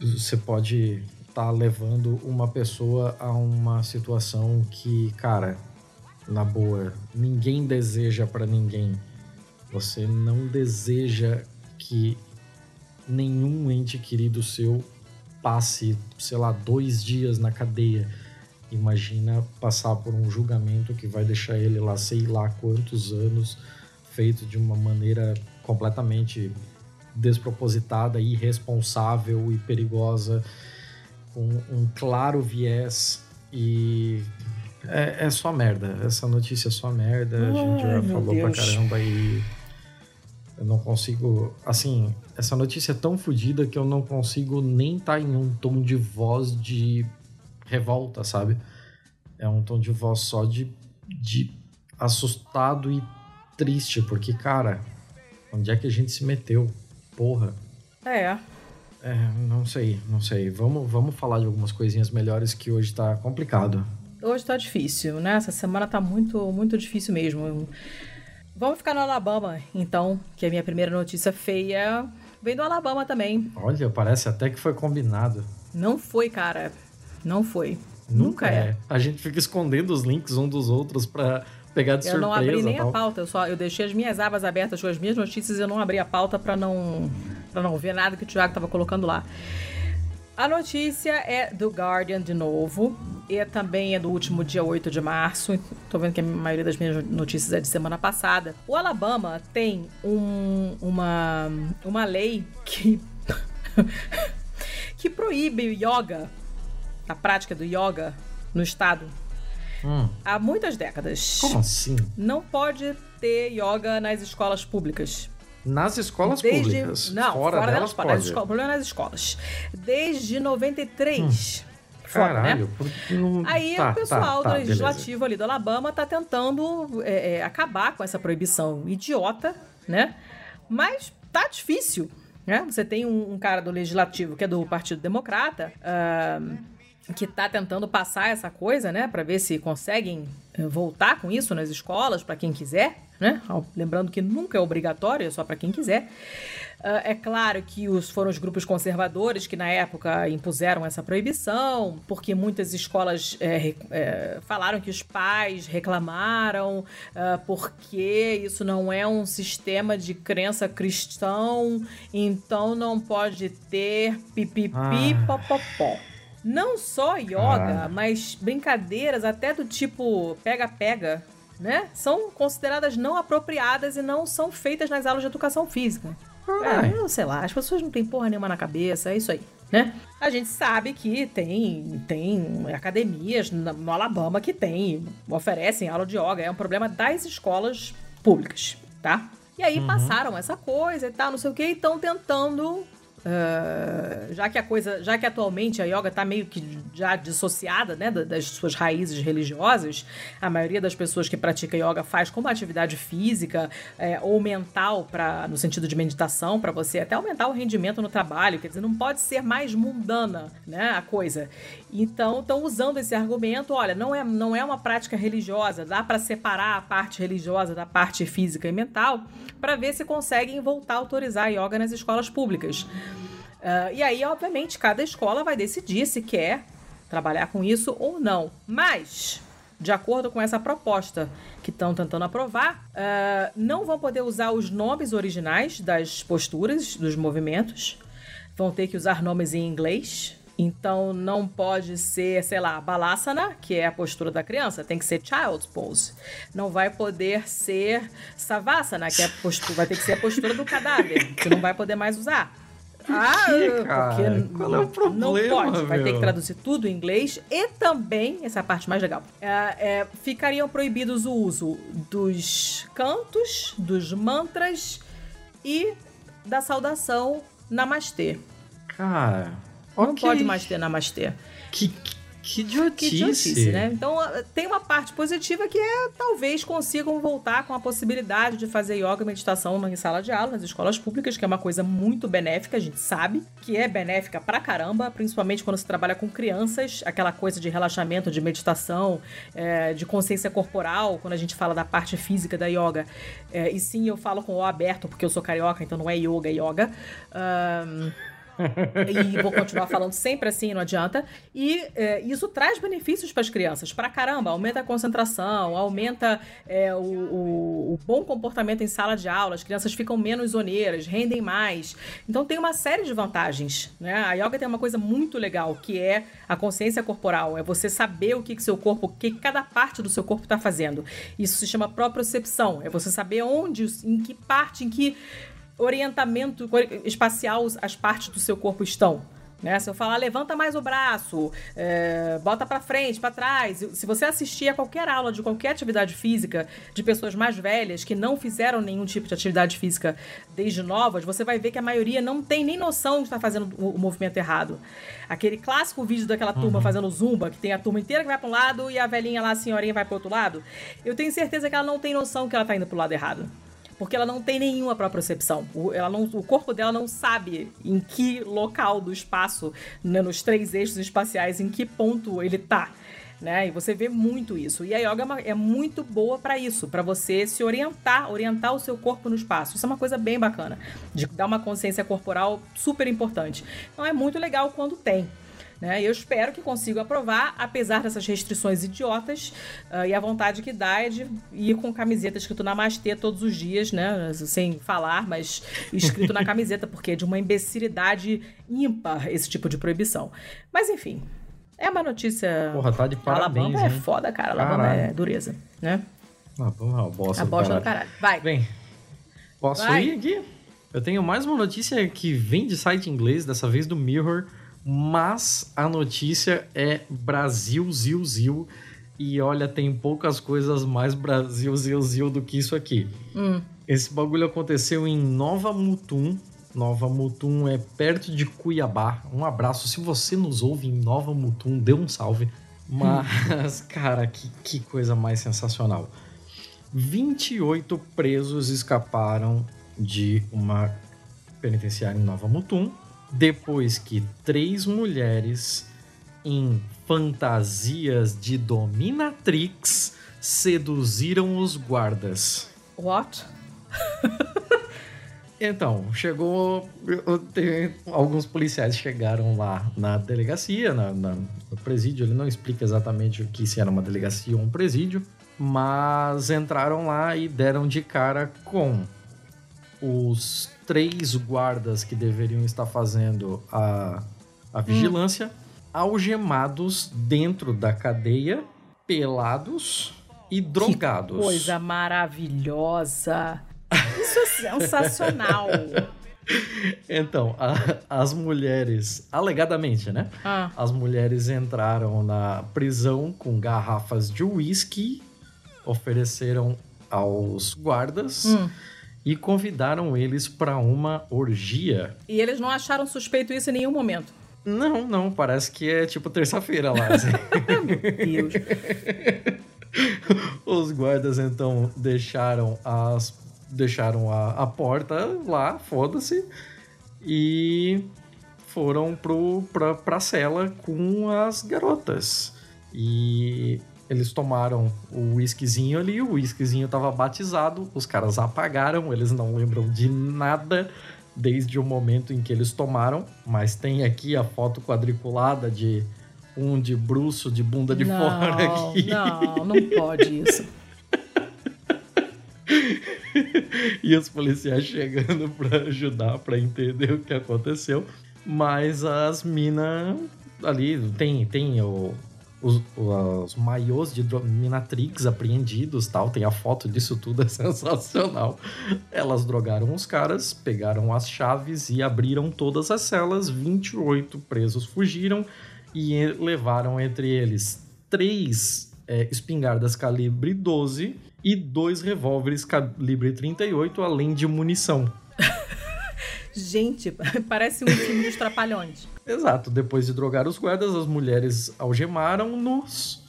você pode tá levando uma pessoa a uma situação que, cara, na boa, ninguém deseja para ninguém. Você não deseja que nenhum ente querido seu passe, sei lá, dois dias na cadeia. Imagina passar por um julgamento que vai deixar ele lá, sei lá quantos anos, feito de uma maneira completamente despropositada, irresponsável e perigosa com um claro viés e é, é só merda. Essa notícia é só merda. Ai, a gente já falou Deus. pra caramba e eu não consigo. Assim, essa notícia é tão fodida que eu não consigo nem estar tá em um tom de voz de revolta, sabe? É um tom de voz só de, de assustado e triste, porque, cara, onde é que a gente se meteu? Porra. É. É, não sei, não sei. Vamos, vamos falar de algumas coisinhas melhores que hoje tá complicado. Hoje tá difícil, né? Essa semana tá muito, muito difícil mesmo. Vamos ficar no Alabama, então, que é a minha primeira notícia feia vem do Alabama também. Olha, parece até que foi combinado. Não foi, cara. Não foi. Nunca, Nunca é. é. A gente fica escondendo os links um dos outros para pegar de eu surpresa. Eu não abri nem a pauta, eu só eu deixei as minhas abas abertas com as minhas notícias e eu não abri a pauta para não para não ver nada que o Thiago estava colocando lá. A notícia é do Guardian de novo. E também é do último dia 8 de março. Tô vendo que a maioria das minhas notícias é de semana passada. O Alabama tem um, uma, uma lei que [laughs] que proíbe o yoga, a prática do yoga no estado Hum, há muitas décadas. como assim? Não pode ter yoga nas escolas públicas. Nas escolas Desde... públicas. Não, fora, delas, fora. pode. Nas escolas, o problema é nas escolas. Desde 93. Fora, né? Caralho. por- não- Aí tá, o pessoal tá, tá, do legislativo ali do Alabama tá tentando é, é, acabar com essa proibição idiota, né? Mas tá difícil, né? Você tem um, um cara do legislativo que é do Partido Democrata. ahn, que tá tentando passar essa coisa, né, Pra ver se conseguem eh, voltar com isso nas escolas para quem quiser, né? Lembrando que nunca é obrigatório, é só para quem quiser. Ah, é claro que os, foram os grupos conservadores que na época impuseram essa proibição, porque muitas escolas re- eh, falaram que os pais reclamaram, ah, porque isso não é um sistema de crença cristão, então não pode ter pipipi Ah. popopó. Não só yoga, Caralho. mas brincadeiras até do tipo pega-pega, né? São consideradas não apropriadas e não são feitas nas aulas de educação física. Caralho. É, eu sei lá, as pessoas não têm porra nenhuma na cabeça, é isso aí, né? A gente sabe que tem, tem academias no Alabama que tem, oferecem aula de yoga, é um problema das escolas públicas, tá? E aí passaram essa coisa e tal, não sei o que, e estão tentando. Ah, já que a coisa, já que atualmente a yoga tá meio que já dissociada, né, da- das suas raízes religiosas, a maioria das pessoas que pratica yoga faz como atividade física é, ou mental para no sentido de meditação para você até aumentar o rendimento no trabalho, quer dizer, não pode ser mais mundana, né, a coisa. Então, estão usando esse argumento, olha, não é, não é uma prática religiosa, dá para separar a parte religiosa da parte física e mental, para ver se conseguem voltar a autorizar a yoga nas escolas públicas. Ah, e aí, obviamente, cada escola vai decidir se quer trabalhar com isso ou não. Mas, de acordo com essa proposta que estão tentando aprovar, ah, não vão poder usar os nomes originais das posturas, dos movimentos. Vão ter que usar nomes em inglês. Então não pode ser, sei lá, balasana, que é a postura da criança, tem que ser child's pose. Não vai poder ser savasana, que é a postura, vai ter que ser a postura do cadáver, [laughs] que não vai poder mais usar. Ah, que, cara? porque Qual é o não problema, pode. Vai ter que meu? traduzir tudo em inglês e também, essa é a parte mais legal, é, é, ficariam proibidos o uso dos cantos, dos mantras e da saudação namastê. Cara. Não ok. pode mais ter namastê. Que, que, que Que idiotice. idiotice, né? Então ah, tem uma parte positiva que é talvez consigam voltar com a possibilidade de fazer yoga e meditação em sala de aula, nas escolas públicas, que é uma coisa muito benéfica, a gente sabe que é benéfica pra caramba, principalmente quando se trabalha com crianças, aquela coisa de relaxamento, de meditação, é, de consciência corporal, quando a gente fala da parte física da yoga. É, e sim, eu falo com o aberto, porque eu sou carioca, então não é yoga, é yoga. Ahn, e vou continuar falando sempre assim, não adianta. E é, isso traz benefícios para as crianças, pra caramba. Aumenta a concentração, aumenta é, o, o- o bom comportamento em sala de aula, as crianças ficam menos oneiras, rendem mais. Então tem uma série de vantagens. Né? A yoga tem uma coisa muito legal, que é a consciência corporal. É você saber o que, que seu corpo, o que cada parte do seu corpo está fazendo. Isso se chama propriocepção. É você saber onde, em que parte, em que orientamento espacial as partes do seu corpo estão. Né? Se eu falar, levanta mais o braço, é, bota pra frente, pra trás. Se você assistir a qualquer aula de qualquer atividade física de pessoas mais velhas que não fizeram nenhum tipo de atividade física desde novas, você vai ver que a maioria não tem nem noção de estar fazendo o, movimento errado. Aquele clássico vídeo daquela turma fazendo zumba, que tem a turma inteira que vai pra um lado e a velhinha lá, a senhorinha, vai pro outro lado. Eu tenho certeza que ela não tem noção que ela tá indo pro lado errado porque ela não tem nenhuma propriocepção. O, ela não, o corpo dela não sabe em que local do espaço, né, nos três eixos espaciais, em que ponto ele tá. Né? E você vê muito isso. E a yoga é, uma- é muito boa para isso, para você se orientar, orientar o seu corpo no espaço. Isso é uma coisa bem bacana, de dar uma consciência corporal super importante. Então é muito legal quando tem. Né? Eu espero que consiga aprovar, apesar dessas restrições idiotas, ah, e a vontade que dá é de ir com camiseta escrito Namastê todos os dias, né? Sem falar, mas escrito na [laughs] camiseta, porque é de uma imbecilidade ímpar esse tipo de proibição. Mas enfim, é uma notícia. Porra, tá de parabéns, Alabama é foda, cara. Alabama é dureza, né? Ah, vamos lá, bosta A bosta do caralho. caralho. Vai. Bem, posso Vai. ir aqui? Eu tenho mais uma notícia que vem de site inglês, dessa vez do Mirror, mas a notícia é Brasil, Zil, Zil. E olha, tem poucas coisas mais Brasil, Zil, Zil do que isso aqui. Hum. Esse bagulho aconteceu em Nova Mutum. Nova Mutum é perto de Cuiabá. Um abraço. Se você nos ouve em Nova Mutum, dê um salve. Mas, [laughs] cara, que, que coisa mais sensacional. 28 presos escaparam de uma penitenciária em Nova Mutum depois que três mulheres em fantasias de dominatrix seduziram os guardas. What? [laughs] Então, chegou. Alguns policiais chegaram lá na delegacia, na, na, no presídio. Ele não explica exatamente o que se era uma delegacia ou um presídio, mas entraram lá e deram de cara com os três guardas que deveriam estar fazendo a, a vigilância hum. algemados dentro da cadeia, pelados e drogados. Que coisa maravilhosa! Isso é sensacional! [laughs] Então, a, as mulheres, alegadamente, né? Ah. As mulheres entraram na prisão com garrafas de uísque, ofereceram aos guardas. Hum e convidaram eles para uma orgia. E eles não acharam suspeito isso em nenhum momento. Não, não, parece que é tipo terça-feira lá. [laughs] Assim. Meu Deus. [laughs] Os guardas então deixaram as deixaram a, a porta lá, foda-se, e foram pro, pra, pra cela com as garotas. E eles tomaram o whiskyzinho ali, o whiskyzinho tava batizado, os caras apagaram, eles não lembram de nada desde o momento em que eles tomaram, mas tem aqui a foto quadriculada de um de bruxo de bunda de não, fora aqui. Não, não pode isso. [laughs] e os policiais chegando para ajudar, para entender o que aconteceu. Mas as minas ali tem tem o os, os maiôs de Dominatrix apreendidos tal. Tem a foto disso tudo, [laughs] é sensacional. Elas drogaram os caras, pegaram as chaves e abriram todas as celas. 28 presos fugiram e levaram entre eles três é, espingardas calibre 12 e dois revólveres calibre 38, além de munição. [laughs] Gente, [laughs] parece um filme dos Trapalhões. Exato. Depois de drogar os guardas, as mulheres algemaram-nos,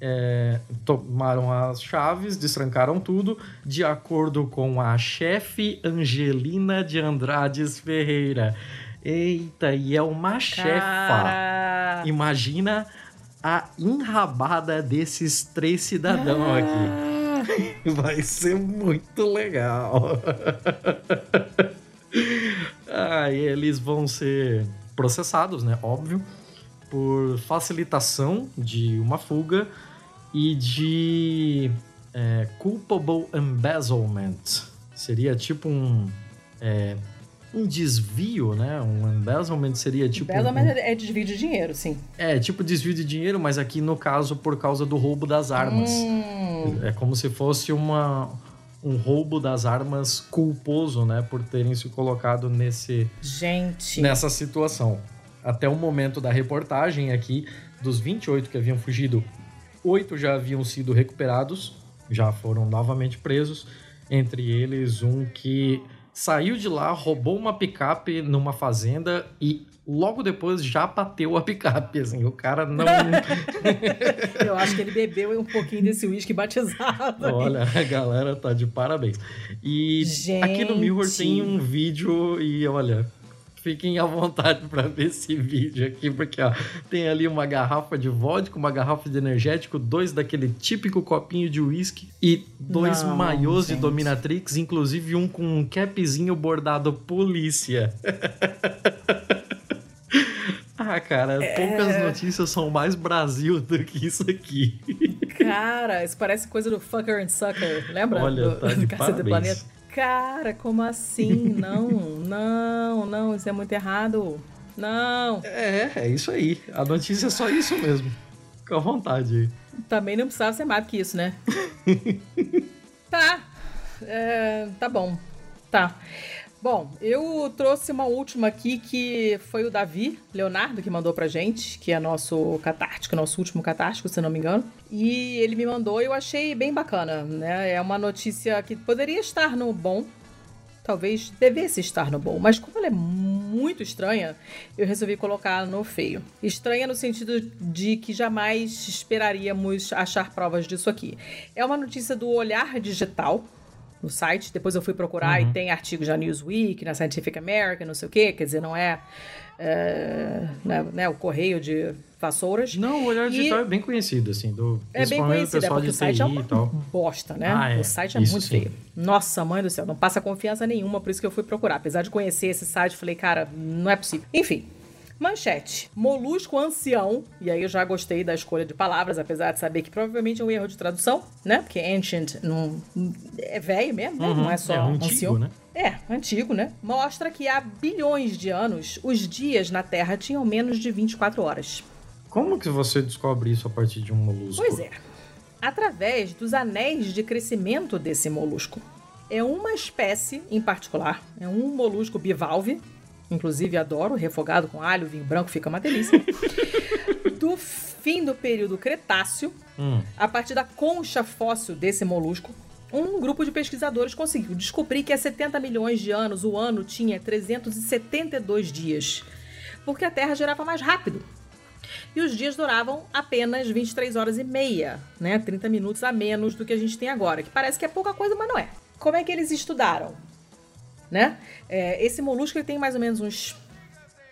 é, tomaram as chaves, destrancaram tudo, de acordo com a chefe Angelina de Andrades Ferreira. Eita, e é uma chefa. Imagina a enrabada desses três cidadãos ah. aqui. [laughs] Vai ser muito legal. [laughs] ah, eles vão ser processados, né? Óbvio, por facilitação de uma fuga e de é, culpable embezzlement. Seria tipo um. É, um desvio, né? Um embezzlement seria tipo. Embezzlement um, é desvio de dinheiro, sim. É, tipo desvio de dinheiro, mas aqui no caso por causa do roubo das armas. Hum. É como se fosse uma, um roubo das armas culposo, né, por terem se colocado nesse gente nessa situação. Até o momento da reportagem aqui, dos 28 que haviam fugido, oito já haviam sido recuperados, já foram novamente presos, entre eles um que saiu de lá, roubou uma picape numa fazenda e logo depois já bateu a picape, assim, o cara não... [laughs] Eu acho que ele bebeu um pouquinho desse uísque batizado. Olha, a galera tá de parabéns. E Gente. aqui no Mirror tem um vídeo e olha, fiquem à vontade para ver esse vídeo aqui, porque ó, tem ali uma garrafa de vodka, uma garrafa de energético, dois daquele típico copinho de uísque e dois Não, maiôs de dominatrix, inclusive um com um capzinho bordado polícia. [laughs] Ah, cara, é... poucas notícias são mais Brasil do que isso aqui. Cara, isso parece coisa do Fucker and Sucker, lembra? Olha, do, tá de do parabéns. Planeta. Cara, como assim? Não, [laughs] não, não, isso é muito errado. Não. É, é isso aí. A notícia é só isso mesmo. Fica à vontade. Também não precisava ser mais do que isso, né? [laughs] tá. É, tá bom. Tá. Bom, eu trouxe uma última aqui que foi o Davi Leonardo que mandou pra gente, que é nosso catártico, nosso último catártico, se não me engano. E ele me mandou e eu achei bem bacana, né? É uma notícia que poderia estar no bom, talvez devesse estar no bom, mas como ela é muito estranha, eu resolvi colocar no feio. Estranha no sentido de que jamais esperaríamos achar provas disso aqui. É uma notícia do Olhar Digital, no site. Depois eu fui procurar uhum. e tem artigos na Newsweek, na Scientific American, não sei o quê. Quer dizer, não é, é né, né, o correio de vassouras. Não, o Olhar Digital é bem conhecido, assim. Do, é bem conhecido, é porque o site é uma bosta, né? Ah, é. O site é isso muito sim. feio. Nossa, mãe do céu, não passa confiança nenhuma, por isso que eu fui procurar. Apesar de conhecer esse site, falei, cara, não é possível. Enfim, Manchete. Molusco ancião. E aí eu já gostei da escolha de palavras, apesar de saber que provavelmente é um erro de tradução, né? Porque ancient não, é velho mesmo, né? Uhum, não é só é antigo, ancião. Né? É, antigo, né? Mostra que há bilhões de anos, os dias na Terra tinham menos de 24 horas. Como que você descobre isso a partir de um molusco? Pois é. Através dos anéis de crescimento desse molusco. É uma espécie em particular, é um molusco bivalve, inclusive adoro, refogado com alho, vinho branco, fica uma delícia. [laughs] do fim do período Cretáceo, hum. a partir da concha fóssil desse molusco, um grupo de pesquisadores conseguiu descobrir que há 70 milhões de anos o ano tinha 372 dias, porque a Terra girava mais rápido. E os dias duravam apenas 23 horas e meia, né? 30 minutos a menos do que a gente tem agora, que parece que é pouca coisa, mas não é. Como é que eles estudaram? Né? É, esse molusco ele tem mais ou menos uns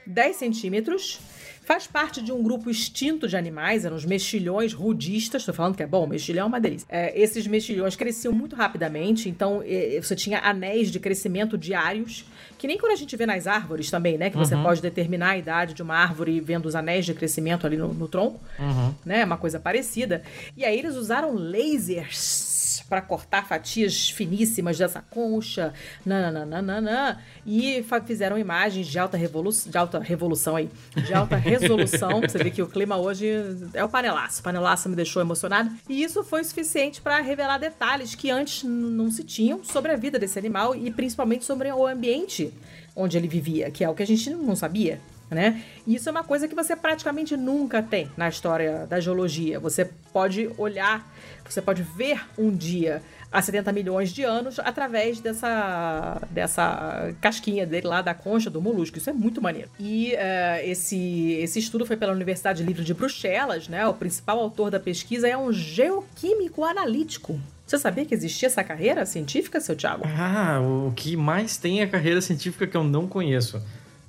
10 centímetros. Faz parte de um grupo extinto de animais, eram os mexilhões rudistas. Estou falando que é bom, mexilhão é uma delícia. É, esses mexilhões cresciam muito rapidamente, então é, você tinha anéis de crescimento diários, que nem quando a gente vê nas árvores também, né? Que você uhum. pode determinar a idade de uma árvore vendo os anéis de crescimento ali no, no tronco, uhum. né? Uma coisa parecida. E aí eles usaram lasers para cortar fatias finíssimas dessa concha, nananana, e fizeram imagens de alta, revolução, de alta revolução aí, de alta [laughs] resolução. Você vê que o clima hoje é o panelaço. O panelaço me deixou emocionado. E isso foi suficiente para revelar detalhes que antes não se tinham sobre a vida desse animal e principalmente sobre o ambiente onde ele vivia, que é o que a gente não sabia né? E isso é uma coisa que você praticamente nunca tem na história da geologia. Você pode olhar, você pode ver um dia há 70 milhões de anos através dessa, dessa casquinha dele lá da concha do molusco. Isso é muito maneiro. E uh, esse, esse estudo foi pela Universidade Livre de Bruxelas, né? O principal autor da pesquisa é um geoquímico analítico. Você sabia que existia essa carreira científica, seu Thiago? Ah, o que mais tem é a carreira científica que eu não conheço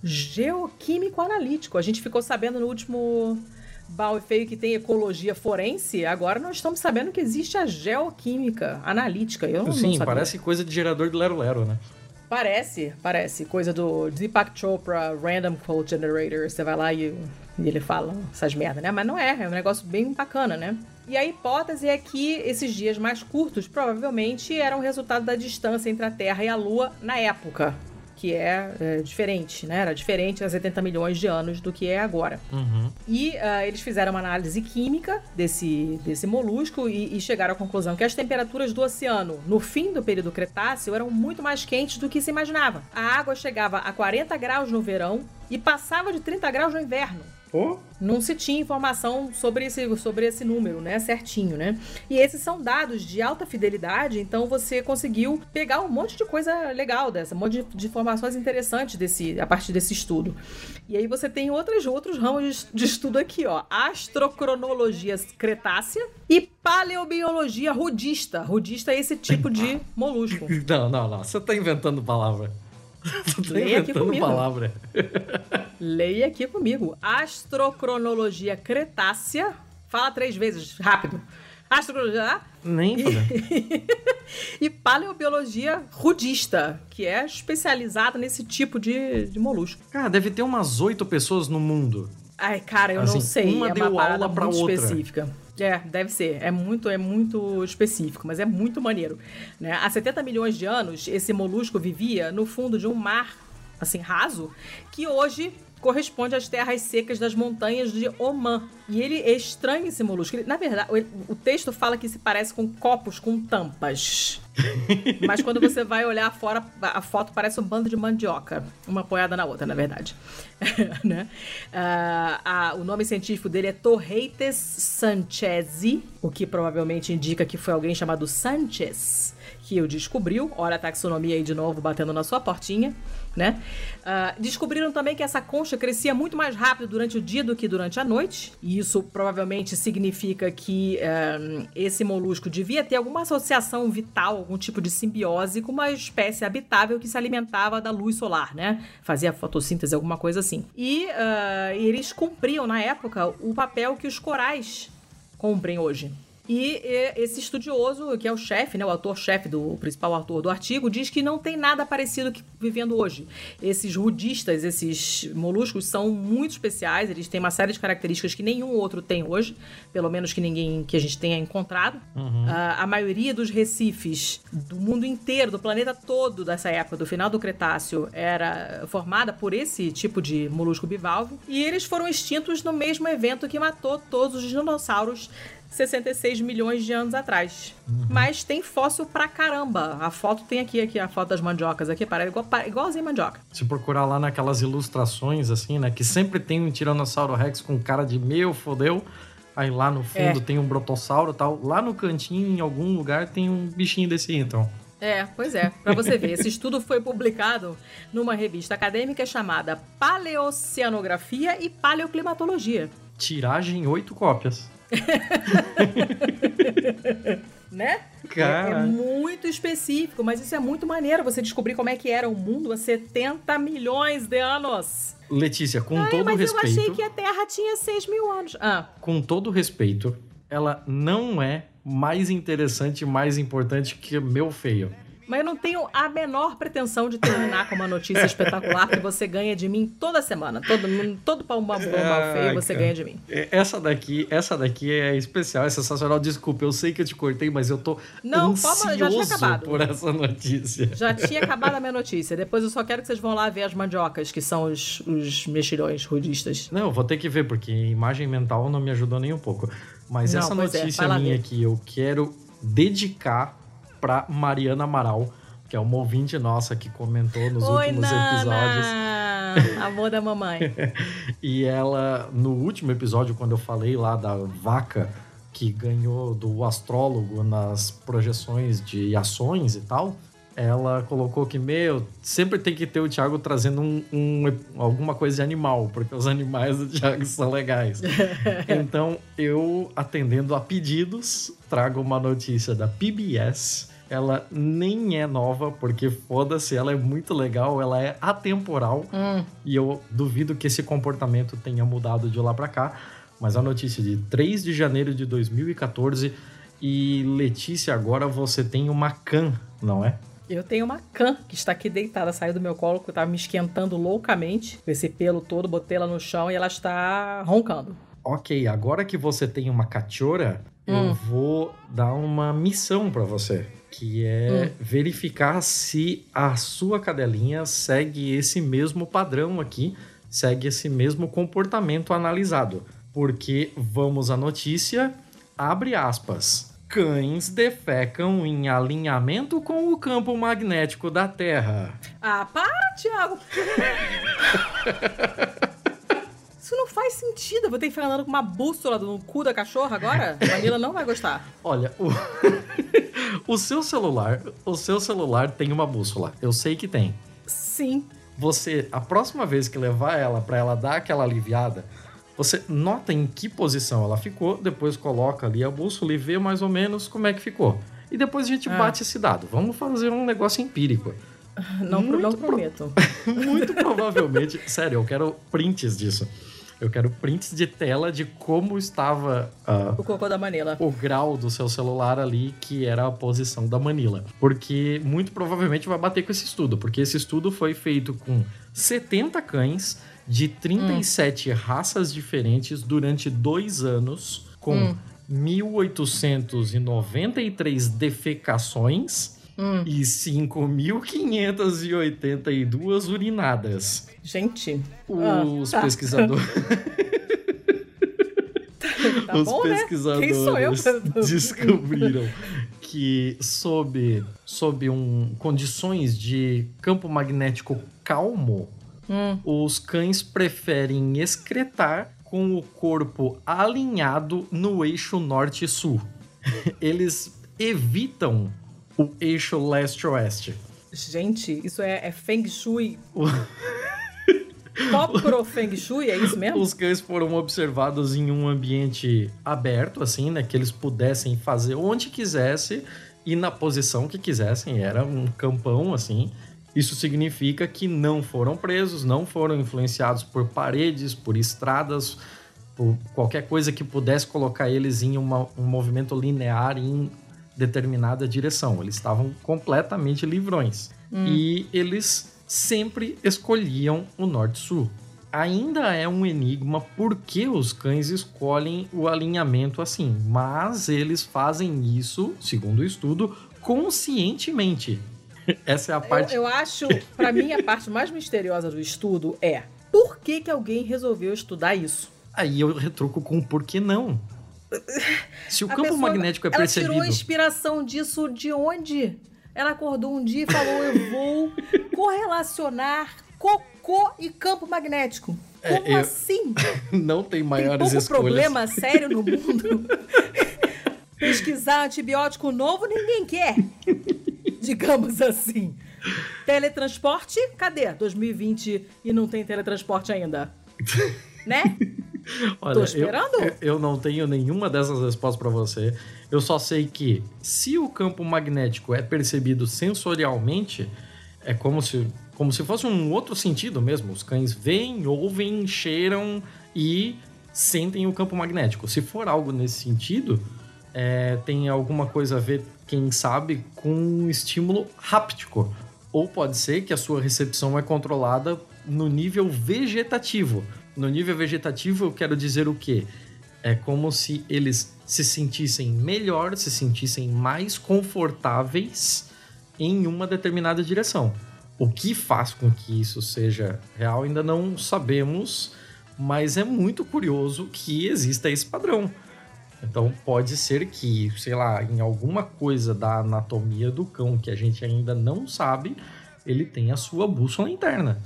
geoquímico analítico. A gente ficou sabendo no último Bal e Feio que tem ecologia forense, agora nós estamos sabendo que existe a geoquímica analítica. Eu não, Sim, não parece coisa de gerador de Lero Lero, né? Parece, parece. Coisa do Deepak Chopra Random Quote Generator. Você vai lá e, e ele fala essas merdas, né? Mas não é, é um negócio bem bacana, né? E a hipótese é que esses dias mais curtos provavelmente eram resultado da distância entre a Terra e a Lua na época que é, é, diferente, né? Era diferente há 70 milhões de anos do que é agora. Uhum. E uh, eles fizeram uma análise química desse, desse molusco e, e, chegaram à conclusão que as temperaturas do oceano no fim do período Cretáceo eram muito mais quentes do que se imaginava. A água chegava a 40 graus no verão e passava de 30 graus no inverno. Oh. Não se tinha informação sobre esse, sobre esse número, né? Certinho, né? E esses são dados de alta fidelidade, então você conseguiu pegar um monte de coisa legal dessa, um monte de, de informações interessantes desse, a partir desse estudo. E aí você tem outros, outros ramos de, de estudo aqui, ó. Astrocronologia cretácea e paleobiologia rudista. Rudista é esse tipo de molusco. [laughs] Não, não, não. Você tá inventando palavra. [laughs] Leia aqui comigo. palavra. Leia aqui comigo. Astrocronologia Cretácea. Fala três vezes, rápido. Astrocronologia. Nem e, [laughs] e paleobiologia rudista, que é especializada nesse tipo de, de molusco. Cara, deve ter umas oito pessoas no mundo. Ai, cara, eu assim, não sei. Uma é deu uma aula pra outra. específica. É, deve ser. É muito, é muito específico, mas é muito maneiro. Né? Há 70 milhões de anos, esse molusco vivia no fundo de um mar assim, raso, que hoje corresponde às terras secas das montanhas de Oman. E ele é estranho esse molusco. Ele, na verdade, o, o texto fala que se parece com copos com tampas. [laughs] Mas quando você vai olhar fora, a foto parece um bando de mandioca. Uma apoiada na outra, na verdade. [laughs] né? Uh, o nome científico dele é Torreites sanchezi, o que provavelmente indica que foi alguém chamado Sanchez que o descobriu. Olha a taxonomia aí de novo batendo na sua portinha né? Uh, descobriram também que essa concha crescia muito mais rápido durante o dia do que durante a noite, e isso provavelmente significa que uh, esse molusco devia ter alguma associação vital, algum tipo de simbiose com uma espécie habitável que se alimentava da luz solar, né? Fazia fotossíntese, alguma coisa assim. E uh, eles cumpriam, na época, o papel que os corais cumprem hoje. E esse estudioso, que é o chefe, né, o autor-chefe do o principal autor do artigo, diz que não tem nada parecido que vivendo hoje. Esses rudistas, esses moluscos são muito especiais, eles têm uma série de características que nenhum outro tem hoje, pelo menos que ninguém que a gente tenha encontrado. Uhum. Uh, a maioria dos recifes do mundo inteiro, do planeta todo dessa época, do final do Cretáceo, era formada por esse tipo de molusco bivalve, e eles foram extintos no mesmo evento que matou todos os dinossauros 66 milhões de anos atrás. Uhum. Mas tem fóssil pra caramba. A foto tem aqui, aqui a foto das mandiocas aqui, parece igual, igualzinho mandioca. Se procurar lá naquelas ilustrações, assim, né? Que sempre tem um Tiranossauro Rex com cara de meu, fodeu. Aí lá no fundo é. tem um brotossauro e tal. Lá no cantinho, em algum lugar, tem um bichinho desse então. É, pois é. Para você ver, esse estudo foi publicado numa revista acadêmica chamada Paleoceanografia e Paleoclimatologia. Tiragem oito cópias. [laughs] né? Cara. É, é, muito específico, mas isso é muito maneiro você descobrir como é que era o mundo há 70 milhões de anos. Letícia, com Ai, todo mas respeito. Mas eu achei que a Terra tinha 6 mil anos. Ah. Com todo respeito, ela não é mais interessante e mais importante que meu feio. Mas eu não tenho a menor pretensão de terminar com uma notícia espetacular que você ganha de mim toda semana. Todo, todo pau bomba feio você ganha de mim. É, essa daqui, essa daqui é especial, é sensacional. Desculpa, eu sei que eu te cortei, mas eu tô não, ansioso já tinha acabado. por essa notícia. Já tinha acabado a minha notícia. Depois eu só quero que vocês vão lá ver as mandiocas, que são os, os mexilhões rudistas. Não, eu vou ter que ver, porque imagem mental não me ajudou nem um pouco. Mas não, essa é, notícia é, minha aqui, eu quero dedicar para Mariana Amaral, que é uma ouvinte nossa que comentou nos Oi, últimos Nana! episódios. [laughs] Amor da mamãe. [laughs] e ela, no último episódio, quando eu falei lá da vaca que ganhou do astrólogo nas projeções de ações e tal, ela colocou que, meu, sempre tem que ter o Thiago trazendo um, um, alguma coisa de animal, porque os animais do Thiago são legais. [laughs] então, eu, atendendo a pedidos, trago uma notícia da PBS. Ela nem é nova, porque foda-se, ela é muito legal, ela é atemporal. Hum. E eu duvido que esse comportamento tenha mudado de lá para cá. Mas a notícia de 3 de janeiro de 2014. E Letícia, agora você tem uma can, não é? Eu tenho uma can que está aqui deitada, saiu do meu colo, que estava me esquentando loucamente com esse pelo todo, botei ela no chão e ela está roncando. Ok, agora que você tem uma cachorra, hum. eu vou dar uma missão para você, que é hum. verificar se a sua cadelinha segue esse mesmo padrão aqui, segue esse mesmo comportamento analisado. Porque vamos à notícia, abre aspas cães defecam em alinhamento com o campo magnético da Terra. Ah, para, Thiago! [laughs] Isso não faz sentido. Eu vou ter que ficar andando com uma bússola no cu da cachorra agora? [laughs] A Manila não vai gostar. Olha, o... [laughs] o seu celular, o seu celular tem uma bússola. Eu sei que tem. Sim. Você, a próxima vez que levar ela para ela dar aquela aliviada, você nota em que posição ela ficou, depois coloca ali a bússola e vê mais ou menos como é que ficou. E depois a gente é. bate esse dado. Vamos fazer um negócio empírico. Não, muito não prometo. Pro... [laughs] muito provavelmente. sério, eu quero prints disso. Eu quero prints de tela de como estava uh, o cocô da Manila. O grau do seu celular ali, que era a posição da Manila. Porque muito provavelmente vai bater com esse estudo. Porque esse estudo foi feito com 70 cães de 37 hum. raças diferentes durante dois anos, com hum. 1.893 defecações hum. e 5.582 urinadas. Gente, os ah, tá. pesquisadores. [laughs] [laughs] tá Os bom, né? pesquisadores [laughs] né? descobriram que sob, sob um, condições de campo magnético calmo, hum. os cães preferem excretar com o corpo alinhado no eixo norte-sul. Eles evitam o eixo leste-oeste. Gente, isso é, é Feng Shui. Copro [laughs] Feng Shui, é isso mesmo? Os cães foram observados em um ambiente aberto, assim, né? Que eles pudessem fazer onde quisesse e na posição que quisessem. Era um campão, assim. Isso significa que não foram presos, não foram influenciados por paredes, por estradas, por qualquer coisa que pudesse colocar eles em uma, um movimento linear em determinada direção. Eles estavam completamente livrões. Hum. E eles sempre escolhiam o norte-sul. Ainda é um enigma por que os cães escolhem o alinhamento assim, mas eles fazem isso, segundo o estudo, conscientemente. [laughs] Essa é a parte. Eu, eu acho, para mim, a parte mais misteriosa do estudo é por que, que alguém resolveu estudar isso? Aí eu retruco com por que não? Se o campo pessoa, magnético é percebido. Ela tirou inspiração disso de onde? Ela acordou um dia e falou: Eu vou [laughs] correlacionar cocô e campo magnético. É, Como é, eu... assim? [laughs] Não tem maiores tem pouco escolhas. problema sério no mundo. [laughs] Pesquisar antibiótico novo ninguém quer. Digamos assim. Teletransporte? Cadê? 2020 e não tem teletransporte ainda. né? [laughs] Olha, Tô esperando. Eu, eu não tenho nenhuma dessas respostas para você. Eu só sei que se o campo magnético é percebido sensorialmente, é como se, como se fosse um outro sentido mesmo. Os cães veem, ouvem, cheiram e sentem o campo magnético. Se for algo nesse sentido, é, tem alguma coisa a ver, quem sabe, com um estímulo háptico. Ou pode ser que a sua recepção é controlada no nível vegetativo. No nível vegetativo, eu quero dizer o quê? É como se eles se sentissem melhor, se sentissem mais confortáveis em uma determinada direção. O que faz com que isso seja real ainda não sabemos, mas é muito curioso que exista esse padrão. Então pode ser que, sei lá, em alguma coisa da anatomia do cão que a gente ainda não sabe, ele tem a sua bússola interna.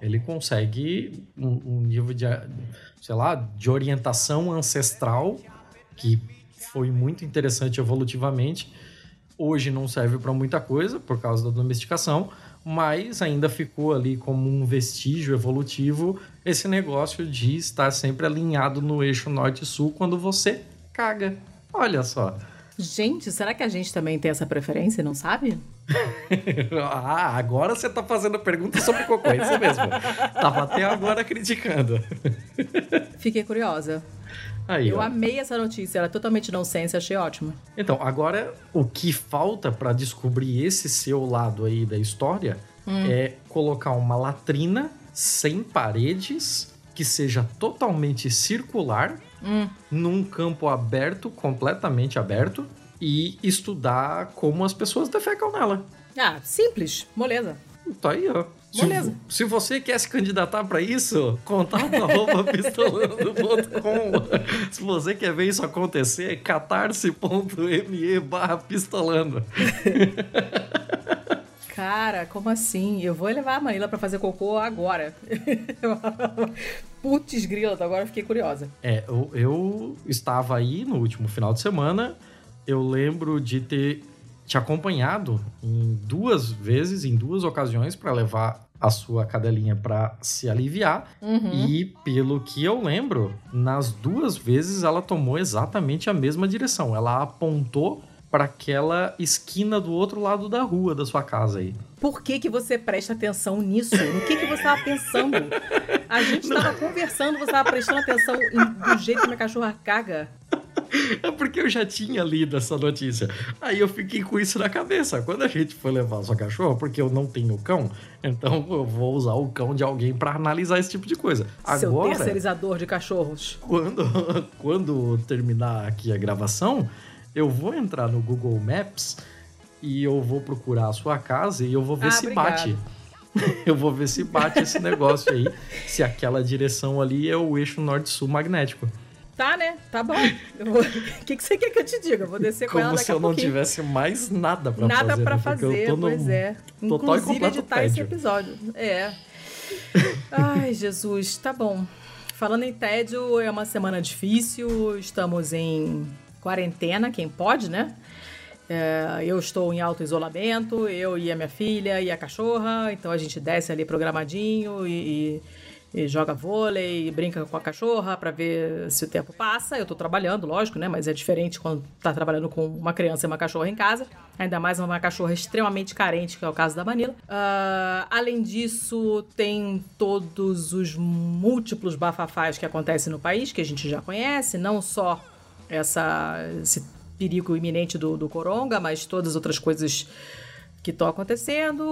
Ele consegue um, um nível de, sei lá, de orientação ancestral que foi muito interessante evolutivamente. Hoje não serve para muita coisa por causa da domesticação, mas ainda ficou ali como um vestígio evolutivo esse negócio de estar sempre alinhado no eixo norte-sul quando você caga. Olha só. Gente, será que a gente também tem essa preferência, não sabe? [laughs] ah, agora você tá fazendo pergunta sobre cocô, é isso mesmo. Tava até agora criticando. [laughs] Fiquei curiosa. Aí, eu ó. amei essa notícia, ela é totalmente nonsense, achei ótimo. Então, agora o que falta para descobrir esse seu lado aí da história hum. é colocar uma latrina sem paredes, que seja totalmente circular hum. num campo aberto, completamente aberto, e estudar como as pessoas defecam nela. Ah, simples, moleza. Tá aí, ó. Beleza. Se, se, você quer se candidatar para isso, contato [laughs] arroba pistolando.com. [laughs] Se você quer ver isso acontecer, catarse.me barra pistolando. [laughs] Cara, como assim? Eu vou levar a Manila para fazer cocô agora. Putz grila, agora fiquei curiosa. É, eu, eu estava aí no último final de semana. Eu lembro de ter te acompanhado em duas vezes, em duas ocasiões, para levar a sua cadelinha para se aliviar. Uhum. E pelo que eu lembro, nas duas vezes ela tomou exatamente a mesma direção. Ela apontou para aquela esquina do outro lado da rua da sua casa aí. Por que, que você presta atenção nisso? No que, que você estava pensando? A gente estava conversando, você estava prestando atenção do jeito que minha cachorra caga. [laughs] É porque eu já tinha lido essa notícia. Aí eu fiquei com isso na cabeça. Quando a gente for levar sua cachorra, porque eu não tenho cão, então eu vou usar o cão de alguém para analisar esse tipo de coisa. Seu Agora, terceirizador de cachorros. Quando, [laughs] quando terminar aqui a gravação, eu vou entrar no Google Maps e eu vou procurar a sua casa e eu vou ver ah, se obrigado. bate. [laughs] eu vou ver se bate esse negócio aí, se aquela direção ali é o eixo norte-sul magnético. Tá, né? Tá bom. O [laughs] que, que você quer que eu te diga? Eu vou descer com Como ela daqui se a eu não pouquinho. tivesse mais nada pra Nada fazer. pra né? Fazer, num pois é. Total Inclusive editar esse tédio. episódio. É. Ai, Jesus, tá bom. Falando em tédio, é uma semana difícil, estamos em quarentena, quem pode, né? É, eu estou em alto isolamento, eu e a minha filha e a cachorra, então a gente desce ali programadinho e, e- e joga vôlei, e brinca com a cachorra para ver se o tempo passa. Eu tô trabalhando, lógico, né? Mas é diferente quando tá trabalhando com uma criança e uma cachorra em casa, ainda mais uma cachorra extremamente carente, que é o caso da Manila. Ah, além disso, tem todos os múltiplos bafafás que acontecem no país, que a gente já conhece, não só essa, esse perigo iminente do, do coronga, mas todas as outras coisas que estão acontecendo.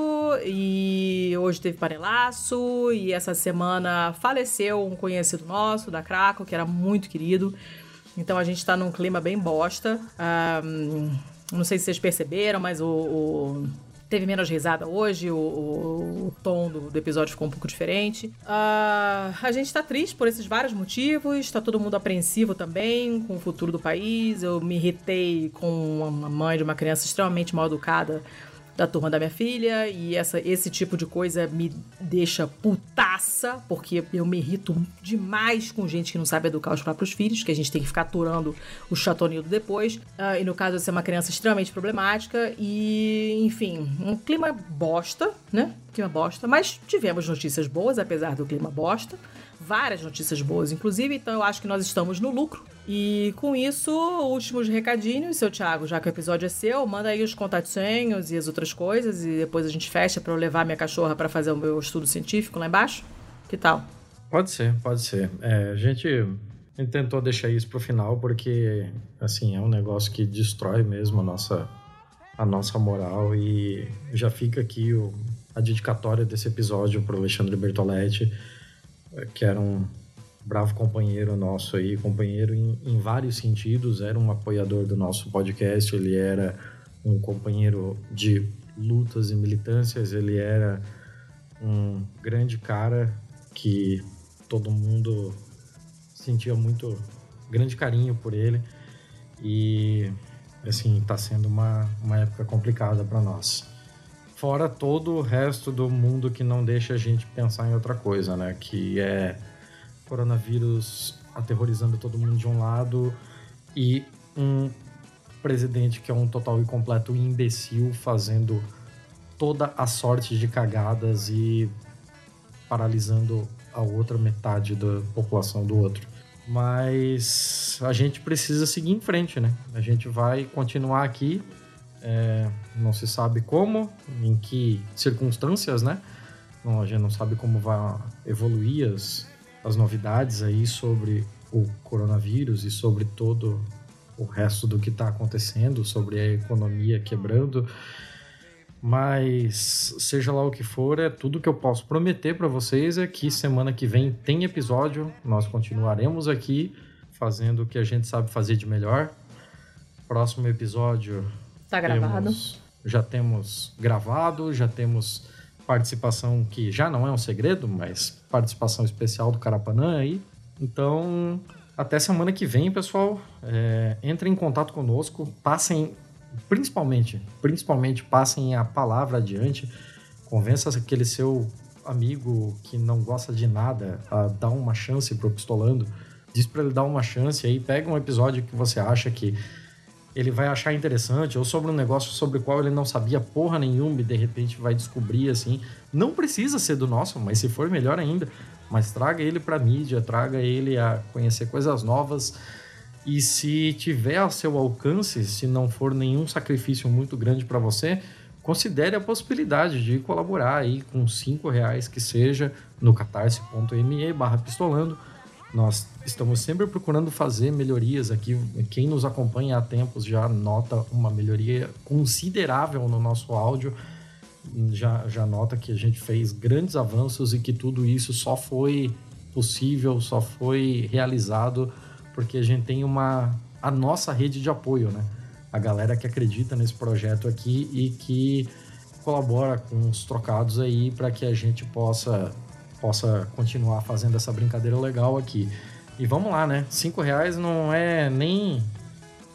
E hoje teve panelaço, e essa semana faleceu um conhecido nosso da Craco, que era muito querido. Então a gente tá num clima bem bosta. Ah, não sei se vocês perceberam, mas o- o Teve menos risada hoje, o, o- o tom do, do episódio ficou um pouco diferente. Ah, a gente tá triste por esses vários motivos, tá todo mundo apreensivo também com o futuro do país. Eu me irritei com uma mãe de uma criança extremamente mal educada da turma da minha filha e essa, esse tipo de coisa me deixa putaça, porque eu me irrito demais com gente que não sabe educar os próprios filhos, que a gente tem que ficar aturando o chatonildo depois. Ah, e no caso, essa é uma criança extremamente problemática e, enfim, um clima bosta, né? Clima bosta, mas tivemos notícias boas, apesar do clima bosta. Várias notícias boas, inclusive, então eu acho que nós estamos no lucro. E com isso, últimos recadinhos, seu Thiago, já que o episódio é seu, manda aí os contatinhos e as outras coisas e depois a gente fecha para eu levar minha cachorra para fazer o meu estudo científico lá embaixo. Que tal? Pode ser, pode ser. É, a gente tentou deixar isso pro final porque, assim, é um negócio que destrói mesmo a nossa, a nossa moral e já fica aqui o, a dedicatória desse episódio pro Alexandre Bertoletti, que era um bravo companheiro nosso aí, companheiro em, em vários sentidos, era um apoiador do nosso podcast, ele era um companheiro de lutas e militâncias, ele era um grande cara que todo mundo sentia muito grande carinho por ele e assim tá sendo uma, uma época complicada para nós fora todo o resto do mundo que não deixa a gente pensar em outra coisa né que é coronavírus aterrorizando todo mundo de um lado e um presidente que é um total e completo imbecil fazendo toda a sorte de cagadas e paralisando a outra metade da população do outro. Mas a gente precisa seguir em frente, né? A gente vai continuar aqui, é, não se sabe como, em que circunstâncias, né? Não, a gente não sabe como vai evoluir as, as novidades aí sobre o coronavírus e sobre todo o resto do que está acontecendo, sobre a economia quebrando. Mas seja lá o que for, é tudo que eu posso prometer para vocês é que semana que vem tem episódio. Nós continuaremos aqui fazendo o que a gente sabe fazer de melhor. Próximo episódio Tá gravado. temos- já temos gravado, já temos participação que já não é um segredo, mas participação especial do Carapanã aí. Então, até semana que vem, pessoal. É, entrem em contato conosco, passem, principalmente, principalmente passem a palavra adiante. Convença aquele seu amigo que não gosta de nada a dar uma chance pro Pistolando. Diz para ele dar uma chance aí, pega um episódio que você acha que ele vai achar interessante, ou sobre um negócio sobre o qual ele não sabia porra nenhuma e de repente vai descobrir assim. Não precisa ser do nosso, mas se for melhor ainda. Mas traga ele pra mídia, traga ele a conhecer coisas novas. E se tiver ao seu alcance, se não for nenhum sacrifício muito grande para você, considere a possibilidade de colaborar aí com cinco reais que seja no catarse.me barra pistolando. Nós estamos sempre procurando fazer melhorias aqui. Quem nos acompanha há tempos já nota uma melhoria considerável no nosso áudio. Já, já nota que a gente fez grandes avanços e que tudo isso só foi possível, só foi realizado porque a gente tem uma a nossa rede de apoio, né? A galera que acredita nesse projeto aqui e que colabora com os trocados aí para que a gente possa possa continuar fazendo essa brincadeira legal aqui. E vamos lá, né? Cinco reais não é nem.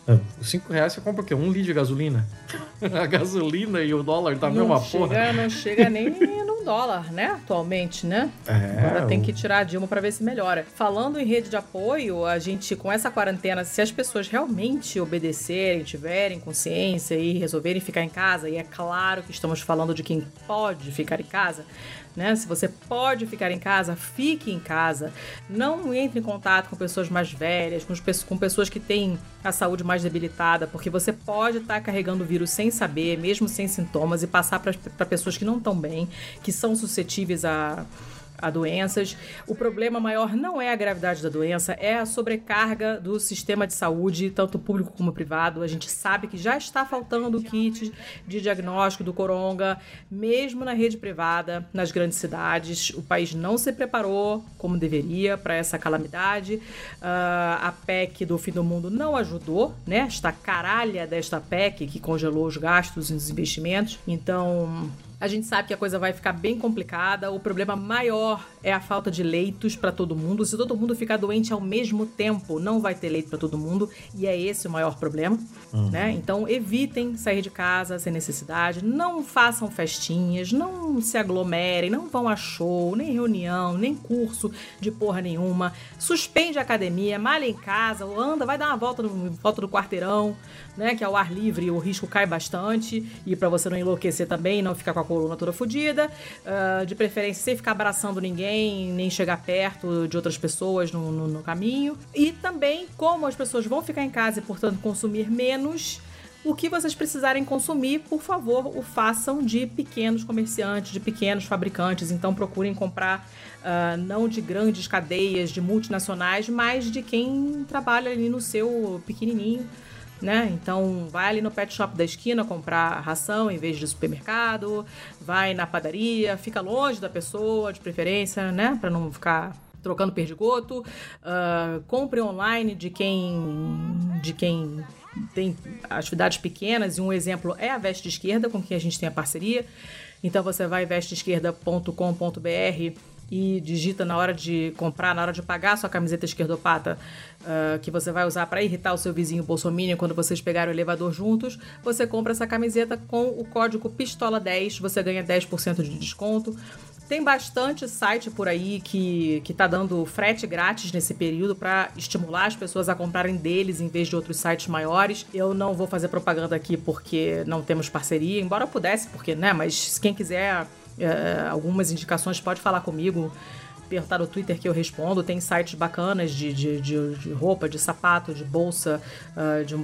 É, os cinco reais você compra o quê? Um litro de gasolina? [laughs] a gasolina e o dólar tá a mesma chega, porra. Não chega nem [laughs] num dólar, né? Atualmente, né? É, Agora tem o- que tirar a Dilma pra ver se melhora. Falando em rede de apoio, a gente, com essa quarentena, se as pessoas realmente obedecerem, tiverem consciência e resolverem ficar em casa, e é claro que estamos falando de quem pode ficar em casa, né? Se você pode ficar em casa, fique em casa. Não entre em contato com pessoas mais velhas, com, com pessoas que têm a saúde mais debilitada, porque você pode estar carregando o vírus sem saber, mesmo sem sintomas, e passar para pessoas que não estão bem, que são suscetíveis a a doenças. O problema maior não é a gravidade da doença, é a sobrecarga do sistema de saúde, tanto público como privado. A gente sabe que já está faltando kits de diagnóstico do coronga, mesmo na rede privada, nas grandes cidades. O país não se preparou como deveria para essa calamidade. Ah, a PEC do fim do mundo não ajudou, né? Esta caralha desta PEC que congelou os gastos e os investimentos. Então, a gente sabe que a coisa vai ficar bem complicada. O problema maior é a falta de leitos para todo mundo. Se todo mundo ficar doente ao mesmo tempo, não vai ter leito para todo mundo. E é esse o maior problema. Né? Então, evitem sair de casa sem necessidade. Não façam festinhas. Não se aglomerem. Não vão a show, nem reunião, nem curso de porra nenhuma. Suspende a academia, malha em casa, ou anda, vai dar uma volta no volta do quarteirão, né? Que ao ar livre o risco cai bastante. E para você não enlouquecer também, não ficar com a coluna toda fodida. Ah, de preferência, sem ficar abraçando ninguém, nem chegar perto de outras pessoas no, no- no caminho. E também, como as pessoas vão ficar em casa e, portanto, consumir menos. O que vocês precisarem consumir, por favor, o façam de pequenos comerciantes, de pequenos fabricantes. Então procurem comprar ah, não de grandes cadeias, de multinacionais, mas de quem trabalha ali no seu pequenininho né? Então, vai ali no pet shop da esquina comprar ração em vez de supermercado, vai na padaria, fica longe da pessoa, de preferência, né? Para não ficar trocando perdigoto. Ah, compre online de quem de quem tem atividades pequenas e um exemplo é a Veste Esquerda com quem a gente tem a parceria. Então você vai vesteesquerda.com.br e digita na hora de comprar, na hora de pagar sua camiseta esquerdopata, ah, que você vai usar para irritar o seu vizinho bolsominion quando vocês pegarem o elevador juntos, você compra essa camiseta com o código PISTOLA10, você ganha 10% de desconto. Tem bastante site por aí que, que tá dando frete grátis nesse período para estimular as pessoas a comprarem deles em vez de outros sites maiores. Eu não vou fazer propaganda aqui porque não temos parceria, embora eu pudesse, porque, né? Mas quem quiser algumas indicações, pode falar comigo. Perguntar no Twitter que eu respondo. Tem sites bacanas de, de, de, de roupa, de sapato, de bolsa, ah, de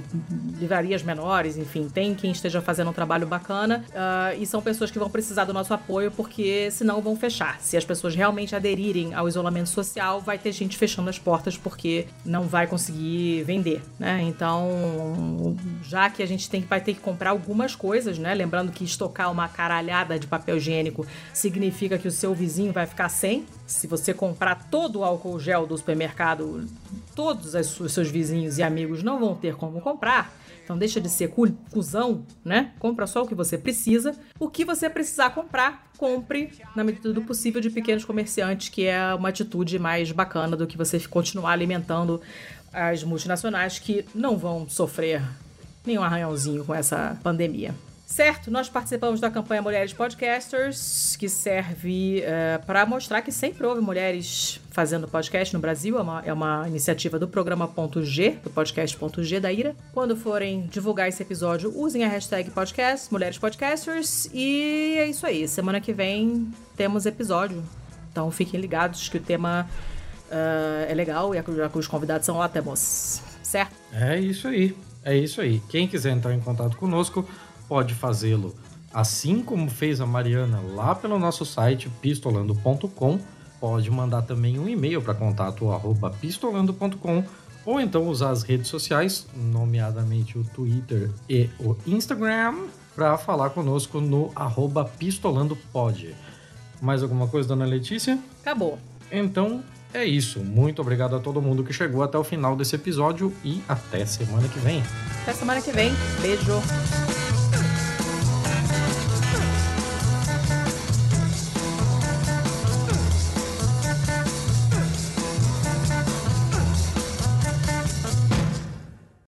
livrarias menores, enfim. Tem quem esteja fazendo um trabalho bacana. ah, e são pessoas que vão precisar do nosso apoio, porque senão vão fechar. Se as pessoas realmente aderirem ao isolamento social, vai ter gente fechando as portas porque não vai conseguir vender, né? Então, já que a gente tem, vai ter que comprar algumas coisas, né? Lembrando que estocar uma caralhada de papel higiênico significa que o seu vizinho vai ficar sem. Se você comprar todo o álcool gel do supermercado, todos os seus vizinhos e amigos não vão ter como comprar. Então deixa de ser cu- cuzão, né? Compra só o que você precisa. O que você precisar comprar, compre na medida do possível de pequenos comerciantes, que é uma atitude mais bacana do que você continuar alimentando as multinacionais que não vão sofrer nenhum arranhãozinho com essa pandemia. Certo, nós participamos da campanha Mulheres Podcasters, que serve para mostrar que sempre houve mulheres fazendo podcast no Brasil. É uma, é uma iniciativa do programa G, do podcast Ponto G da Ira. Quando forem divulgar esse episódio, usem a hashtag podcast, Mulheres Podcasters. E é isso aí. Semana que vem temos episódio. Então fiquem ligados que o tema ah, é legal e os convidados são ótimos. Certo? É isso aí. É isso aí. Quem quiser entrar em contato conosco, pode fazê-lo assim como fez a Mariana lá pelo nosso site pistolando.com. Pode mandar também um e-mail para contato arroba pistolando.com ou então usar as redes sociais, nomeadamente o Twitter e o Instagram, para falar conosco no arroba pistolandopod. Mais alguma coisa, dona Letícia? Acabou. Então é isso. Muito obrigado a todo mundo que chegou até o final desse episódio e até semana que vem. Até semana que vem. Beijo.